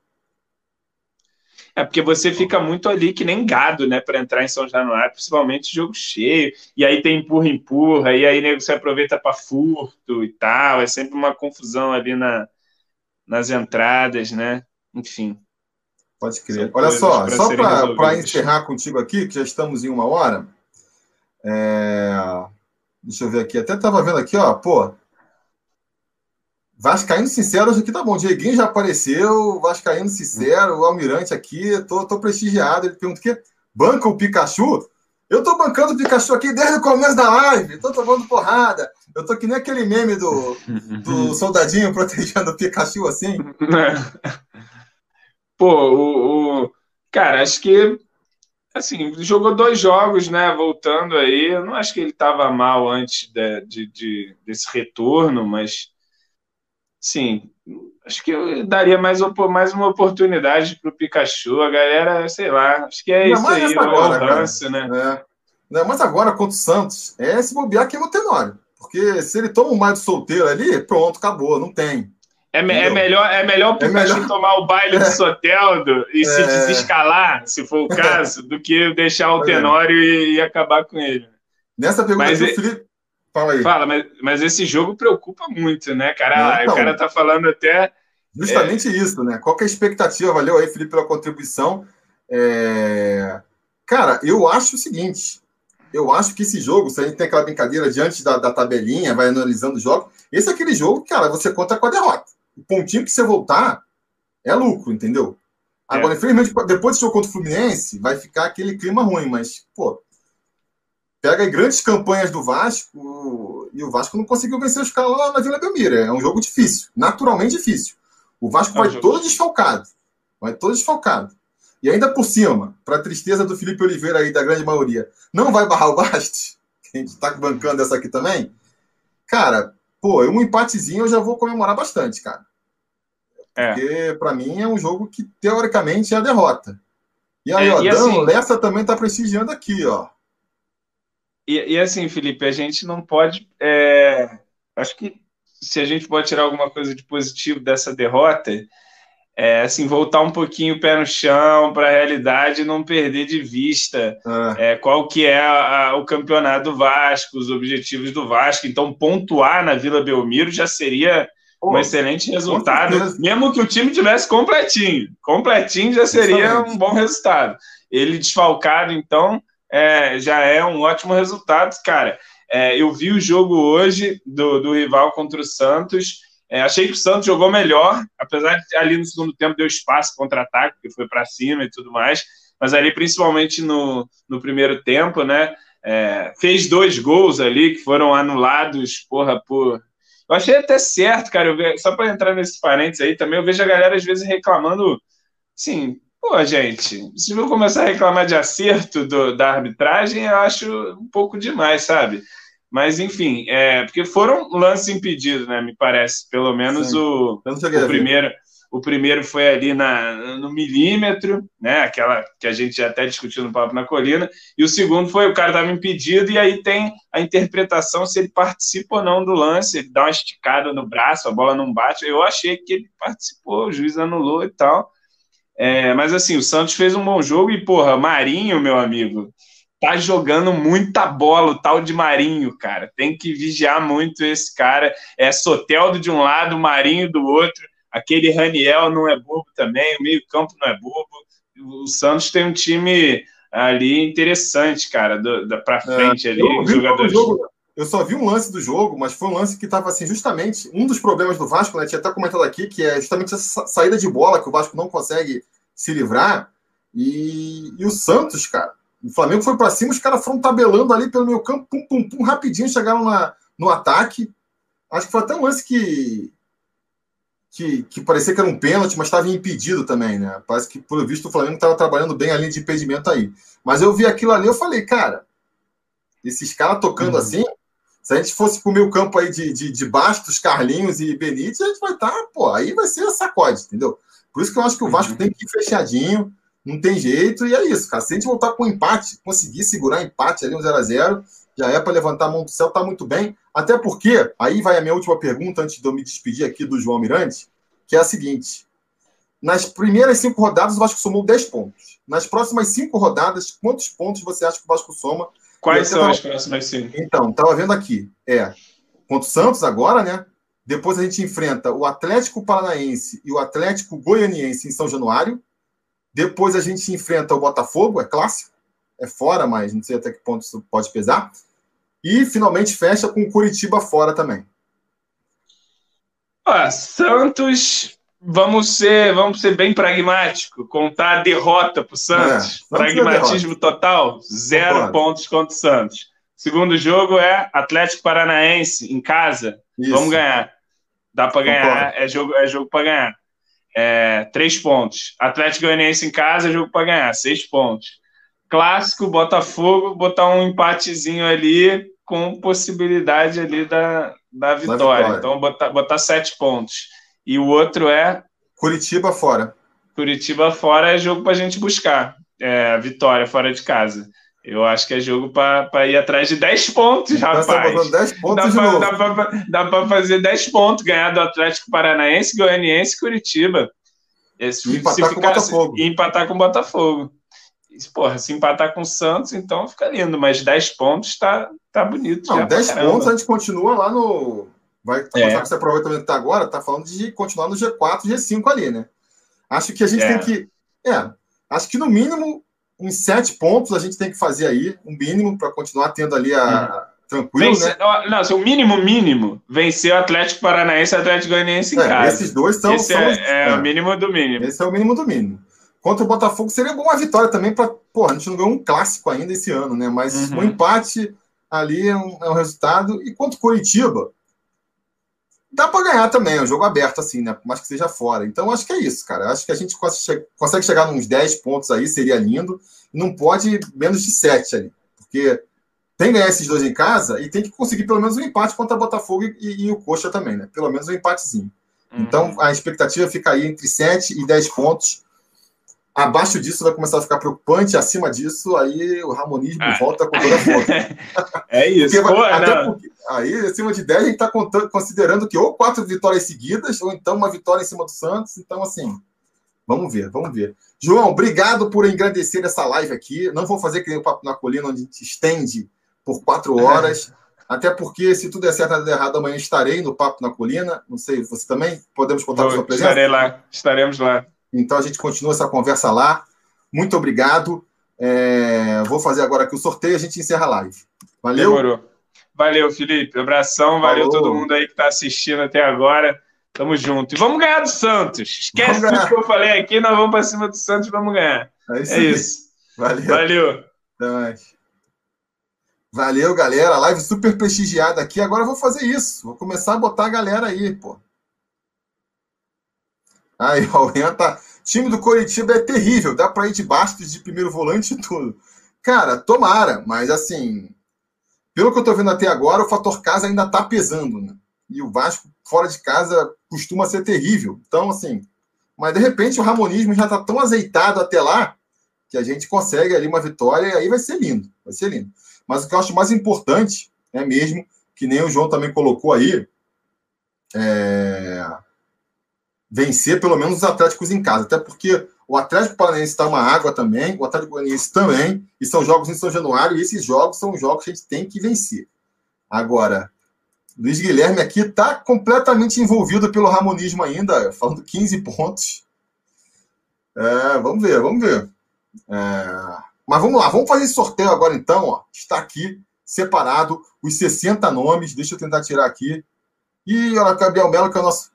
É porque você fica muito ali que nem gado, né, para entrar em São Januário, principalmente jogo cheio. E aí tem empurra-empurra, e aí nego, você aproveita para furto e tal. É sempre uma confusão ali na, nas entradas, né? Enfim. Pode crer. Olha só, só para encerrar contigo aqui, que já estamos em uma hora. É... Deixa eu ver aqui. Até estava vendo aqui, ó, pô. Vascaíno Sincero, hoje aqui tá bom. Dieguinho já apareceu, Vascaíno Sincero, o Almirante aqui, tô, tô prestigiado. Ele pergunta o quê? Banca o Pikachu? Eu tô bancando o Pikachu aqui desde o começo da live, tô tomando porrada. Eu tô que nem aquele meme do, do soldadinho protegendo o Pikachu assim. Pô, o, o, Cara, acho que. Assim, jogou dois jogos, né? Voltando aí. Eu não acho que ele tava mal antes de, de, de desse retorno, mas. Sim, acho que eu daria mais, mais uma oportunidade pro Pikachu. A galera, sei lá, acho que é Ainda isso aí, o agora, ranço, né? É. Né? Mas agora, contra o Santos, é se bobear que é o Tenório. Porque se ele toma um mais solteiro ali, pronto, acabou, não tem. É, é, melhor, é melhor o Pikachu é melhor... tomar o baile é. do Soteldo e é... se desescalar, se for o caso, do que deixar o é. Tenório e, e, acabar com ele. Nessa pergunta mas, do Felipe. Fala aí. Fala, mas, mas esse jogo preocupa muito, né, cara? Então, o cara tá falando até. Justamente isso, né? Qual é a expectativa? Valeu aí, Felipe, pela contribuição. Cara, eu acho o seguinte: eu acho que esse jogo, se a gente tem aquela brincadeira diante da, da tabelinha, vai analisando o jogo, esse é aquele jogo, cara, você conta com a derrota. O pontinho que você voltar é lucro, entendeu? Agora, é. infelizmente, depois do jogo contra o Fluminense, vai ficar aquele clima ruim, mas, pô, pega aí grandes campanhas do Vasco e o Vasco não conseguiu vencer os caras lá na Vila Belmiro. É um jogo difícil, naturalmente difícil. O Vasco é vai todo desfalcado. Vai todo desfalcado. E ainda por cima, para tristeza do Felipe Oliveira aí, da grande maioria, não vai barrar o Bastos, que a gente está bancando essa aqui também. Cara, pô, um empatezinho eu já vou comemorar bastante, cara. É. Porque para mim é um jogo que teoricamente é a derrota. E aí, é, ó, e assim, Lessa também está prestigiando aqui, ó. E, e, assim, Felipe, a gente não pode. É, acho que se a gente pode tirar alguma coisa de positivo dessa derrota, é, assim, voltar um pouquinho o pé no chão para a realidade e não perder de vista é. É, qual que é a, a, o campeonato do Vasco, os objetivos do Vasco. Então, pontuar na Vila Belmiro já seria Pô, um excelente resultado, mesmo que o time tivesse completinho. Completinho já seria Exatamente. um bom resultado. Ele desfalcado, então, é, já é um ótimo resultado, cara. É, eu vi o jogo hoje do, do rival contra o Santos é, achei que o Santos jogou melhor, apesar de ali no segundo tempo deu espaço contra-ataque, que foi para cima e tudo mais, mas ali principalmente no, no primeiro tempo, né? É, fez dois gols ali que foram anulados, porra, por. Eu achei até certo, cara. Ve... Só para entrar nesses parênteses aí também, eu vejo a galera às vezes reclamando, assim, pô, gente, se eu começar a reclamar de acerto do, da arbitragem, eu acho um pouco demais, sabe? Mas, enfim, é, porque foram lances impedidos, né? Me parece. Pelo menos o, o primeiro. O primeiro foi ali na, no milímetro, né? Aquela que a gente até discutiu no Papo na Colina. E o segundo foi o cara estava impedido, e aí tem a interpretação se ele participa ou não do lance. Ele dá uma esticada no braço, a bola não bate. Eu achei que ele participou, o juiz anulou e tal. É, mas assim, o Santos fez um bom jogo e, porra, Marinho, meu amigo, tá jogando muita bola, o tal de Marinho, cara. Tem que vigiar muito esse cara. É Soteldo de um lado, Marinho do outro. Aquele Raniel não é bobo também, o meio-campo não é bobo. O Santos tem um time ali interessante, cara, pra é, frente é, ali, eu, jogadores. Jogo, eu só vi um lance do jogo, mas foi um lance que estava assim, justamente um dos problemas do Vasco, né? Tinha até comentado aqui, que é justamente essa saída de bola que o Vasco não consegue se livrar. E, e o Santos, cara, o Flamengo foi para cima, os caras foram tabelando ali pelo meio campo, pum, pum, pum, rapidinho, chegaram na, no ataque. Acho que foi até um lance que, que, que parecia que era um pênalti, mas estava impedido também, né? Parece que, pelo visto, o Flamengo estava trabalhando bem a linha de impedimento aí. Mas eu vi aquilo ali, eu falei, cara, esses caras tocando uhum. assim, se a gente fosse para o meio campo aí de, de, de Bastos, Carlinhos e Benítez, a gente vai estar, tá, pô, aí vai ser sacode, entendeu? Por isso que eu acho que o Vasco uhum. tem que ir fechadinho, não tem jeito, e é isso, cara. Se a gente voltar com um empate, conseguir segurar empate ali, um 0x0, já é para levantar a mão do céu, tá muito bem. Até porque, aí vai a minha última pergunta, antes de eu me despedir aqui do João Mirante, que é a seguinte: nas primeiras cinco rodadas, o Vasco somou 10 pontos. Nas próximas cinco rodadas, quantos pontos você acha que o Vasco soma? Quais são tava... as próximas cinco? Então, estava vendo aqui. É contra o Santos agora, né? Depois a gente enfrenta o Atlético Paranaense e o Atlético Goianiense em São Januário. Depois a gente enfrenta o Botafogo, é clássico, é fora, mas não sei até que ponto isso pode pesar. E finalmente fecha com o Curitiba fora também. Ah, Santos, vamos ser, vamos ser bem pragmático, contar a derrota para o Santos. É, Pragmatismo total, zero Concordo. pontos contra o Santos. Segundo jogo é Atlético Paranaense em casa. Isso. Vamos ganhar. Dá para ganhar, é jogo, é jogo para ganhar é, três pontos. Atlético Goianiense em casa, jogo para ganhar, seis pontos. Clássico, Botafogo, botar um empatezinho ali com possibilidade ali da, da vitória. vitória. Então, botar, botar sete pontos. E o outro é. Curitiba fora. Curitiba fora é jogo para a gente buscar. É, vitória fora de casa. Eu acho que é jogo para ir atrás de 10 pontos, então, rapaz. Tá 10 pontos dá para fazer 10 pontos, ganhar do Atlético Paranaense, Goianiense e Curitiba. Esse, e empatar com o Botafogo. E empatar com o Botafogo. Porra, se empatar com o Santos, então fica lindo, mas 10 pontos tá, tá bonito. Não, 10 pontos a gente continua lá no. Vai é. que você aproveitamento que tá agora, tá falando de continuar no G4, G5 ali, né? Acho que a gente é. tem que. É, acho que no mínimo uns sete pontos a gente tem que fazer aí, um mínimo, para continuar tendo ali a. Uhum. Tranquilo, né? Não, assim, o mínimo mínimo vencer o Atlético Paranaense e o Atlético Goianiense em é, casa. Esses dois são. Esse são é, os... é, é, o mínimo do mínimo. Esse é o mínimo do mínimo. Contra o Botafogo seria bom uma vitória também para. Pô, a gente não ganhou um clássico ainda esse ano, né? Mas uhum. um empate ali é um, é um resultado. E quanto Curitiba, dá para ganhar também, é um jogo aberto, assim, né? Por mais que seja fora. Então, acho que é isso, cara. Acho que a gente consegue chegar nos 10 pontos aí, seria lindo. Não pode menos de 7 ali. Porque tem que ganhar esses dois em casa e tem que conseguir pelo menos um empate contra o Botafogo e, e, o Coxa também, né? Pelo menos um empatezinho. Uhum. Então, a expectativa fica aí entre 7 e 10 pontos. Abaixo disso vai começar a ficar preocupante, acima disso, aí o ramonismo ah. volta com toda a força. é isso. Porque, Pô, até porque, aí, acima de 10, a gente está considerando que ou quatro vitórias seguidas, ou então uma vitória em cima do Santos. Então, assim, vamos ver, vamos ver. João, obrigado por engrandecer essa live aqui. Não vou fazer que nem o Papo na Colina, onde a gente estende por quatro horas. Até porque, se tudo der certo nada errado, amanhã estarei no Papo na Colina. Não sei, você também? Podemos contar com a sua presença? Estarei lá, estaremos lá. Então a gente continua essa conversa lá. Muito obrigado. É... Vou fazer agora aqui o sorteio e a gente encerra a live. Valeu? Demorou. Valeu, Felipe. Abração, valeu Falou. todo mundo aí que está assistindo até agora. Tamo junto. E vamos ganhar do Santos. Esquece tudo que eu falei aqui, nós vamos para cima do Santos e vamos ganhar. É isso. É isso. Valeu. Valeu. Até mais. Valeu, galera. Live super prestigiada aqui. Agora eu vou fazer isso. Vou começar a botar a galera aí, pô. Aí, ó, o Rian tá. Time do Coritiba é terrível. Dá para ir de Bastos de primeiro volante e tudo. Cara, tomara, mas assim. Pelo que eu tô vendo até agora, o fator casa ainda tá pesando, né? E o Vasco, fora de casa, costuma ser terrível. Então, assim. Mas de repente o Ramonismo já tá tão azeitado até lá que a gente consegue ali uma vitória e aí vai ser lindo. Vai ser lindo. Mas o que eu acho mais importante é mesmo, que nem o João também colocou aí, é vencer pelo menos os Atléticos em casa. Até porque o Atlético Paranaense está uma água também, o Atlético Paranaense também, e são jogos em São Januário, e esses jogos são jogos que a gente tem que vencer. Agora, Luiz Guilherme aqui está completamente envolvido pelo Ramonismo ainda, falando 15 pontos. É, vamos ver, vamos ver. É, mas vamos lá, vamos fazer esse sorteio agora então. Ó. Está aqui separado os 60 nomes. Deixa eu tentar tirar aqui. E olha, Gabriel Melo, que é o nosso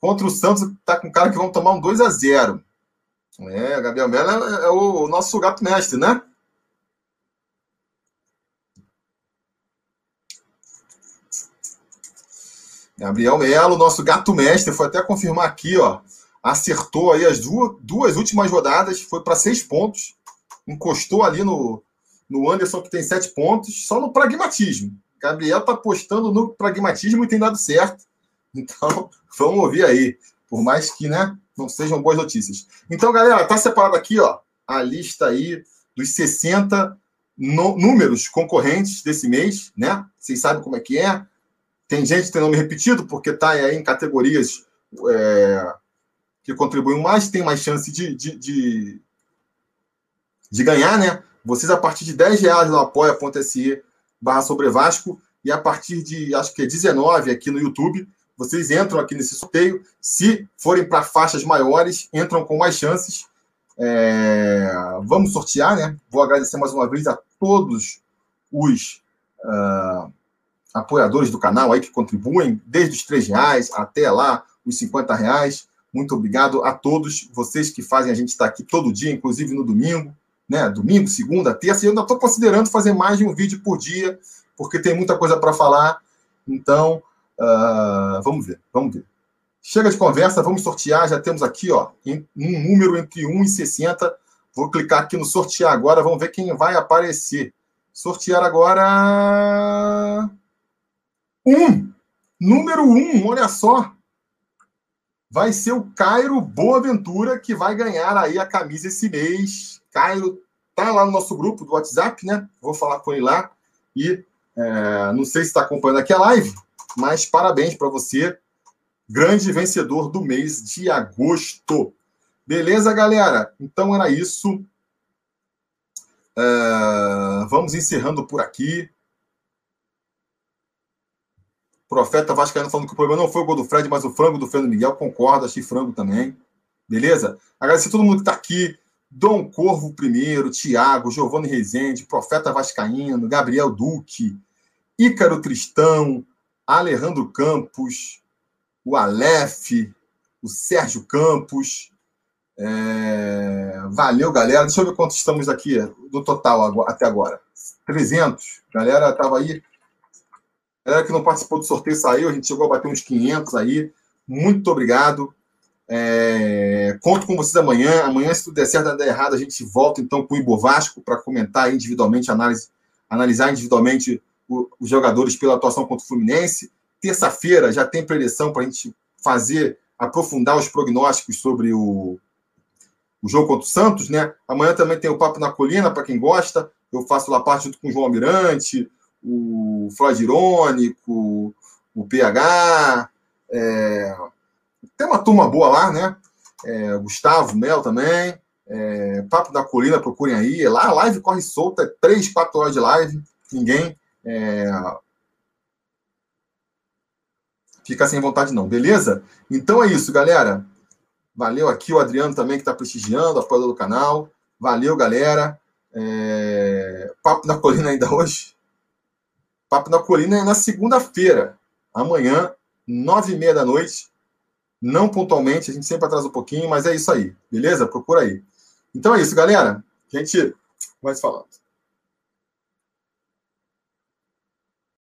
Contra o Santos, tá com cara que vão tomar um 2 a 0 É, Gabriel Melo é, é o nosso gato mestre, né? Gabriel Melo, nosso gato mestre, foi até confirmar aqui, ó. Acertou aí as duas, duas últimas rodadas, foi para seis pontos. Encostou ali no, no Anderson, que tem sete pontos, só no pragmatismo. Gabriel tá apostando no pragmatismo e tem dado certo. Então, vamos ouvir aí. Por mais que, né, não sejam boas notícias. Então, galera, tá separado aqui, ó, a lista aí dos 60 no, números concorrentes desse mês, né? Vocês sabem como é que é. Tem gente que tem nome repetido, porque tá aí em categorias é, que contribuem mais, tem mais chance de, de, de, de, ganhar, né? Vocês, a partir de 10 reais no apoia.se barra sobre Vasco e a partir de, acho que é 19 aqui no YouTube, vocês entram aqui nesse sorteio. Se forem para faixas maiores, entram com mais chances. É... Vamos sortear, né? Vou agradecer mais uma vez a todos os uh, apoiadores do canal aí que contribuem, desde os três reais até lá os 50 reais. Muito obrigado a todos vocês que fazem a gente estar aqui todo dia, inclusive no domingo, né? Domingo, segunda, terça. Eu ainda estou considerando fazer mais de um vídeo por dia, porque tem muita coisa para falar. Então, Uh, vamos ver, vamos ver. Chega de conversa, vamos sortear. Já temos aqui ó, um número entre 1 e 60. Vou clicar aqui no sortear agora, vamos ver quem vai aparecer. Sortear agora. Um! Número 1, olha só. Vai ser o Cairo Boaventura que vai ganhar aí a camisa esse mês. Cairo tá lá no nosso grupo do WhatsApp, né? Vou falar com ele lá. E é, não sei se está acompanhando aqui a live, mas parabéns para você, grande vencedor do mês de agosto. Beleza, galera? Então era isso. É, vamos encerrando por aqui. Profeta Vascaíno falando que o problema não foi o gol do Fred, mas o frango do Fernando Miguel. Concordo, achei frango também. Beleza? Agradecer a todo mundo que está aqui. Dom Corvo primeiro, Tiago, Giovanni Rezende, Profeta Vascaíno, Gabriel Duque, Ícaro Tristão, Alejandro Campos, o Aleph, o Sérgio Campos. É... Valeu, galera. Deixa eu ver quantos estamos aqui do total até agora. 300. Galera, estava aí. Galera que não participou do sorteio saiu. A gente chegou a bater uns 500 aí. Muito obrigado. É, conto com vocês amanhã. Amanhã, se tudo der certo, não der errado, a gente volta então com o Ibovasco para comentar individualmente, análise, analisar individualmente os jogadores pela atuação contra o Fluminense. Terça-feira já tem predição para a gente fazer, aprofundar os prognósticos sobre o, o jogo contra o Santos, né? Amanhã também tem o Papo na Colina, para quem gosta. Eu faço lá parte junto com o João Almirante, o Flávio Irônico, o PH. É, tem uma turma boa lá, né? É, Gustavo Mel também. É, Papo da Colina, procurem aí. Lá a live corre solta, é 3, 4 horas de live. Ninguém é, fica sem vontade, não, beleza? Então é isso, galera. Valeu aqui o Adriano também, que está prestigiando, apoiador do canal. Valeu, galera. É... Papo na Colina ainda hoje. Papo na Colina é na segunda-feira. Amanhã, nove e meia da noite. Não pontualmente, a gente sempre atrasa um pouquinho, mas é isso aí, beleza? Procura aí. Então é isso, galera. A gente vai se falando.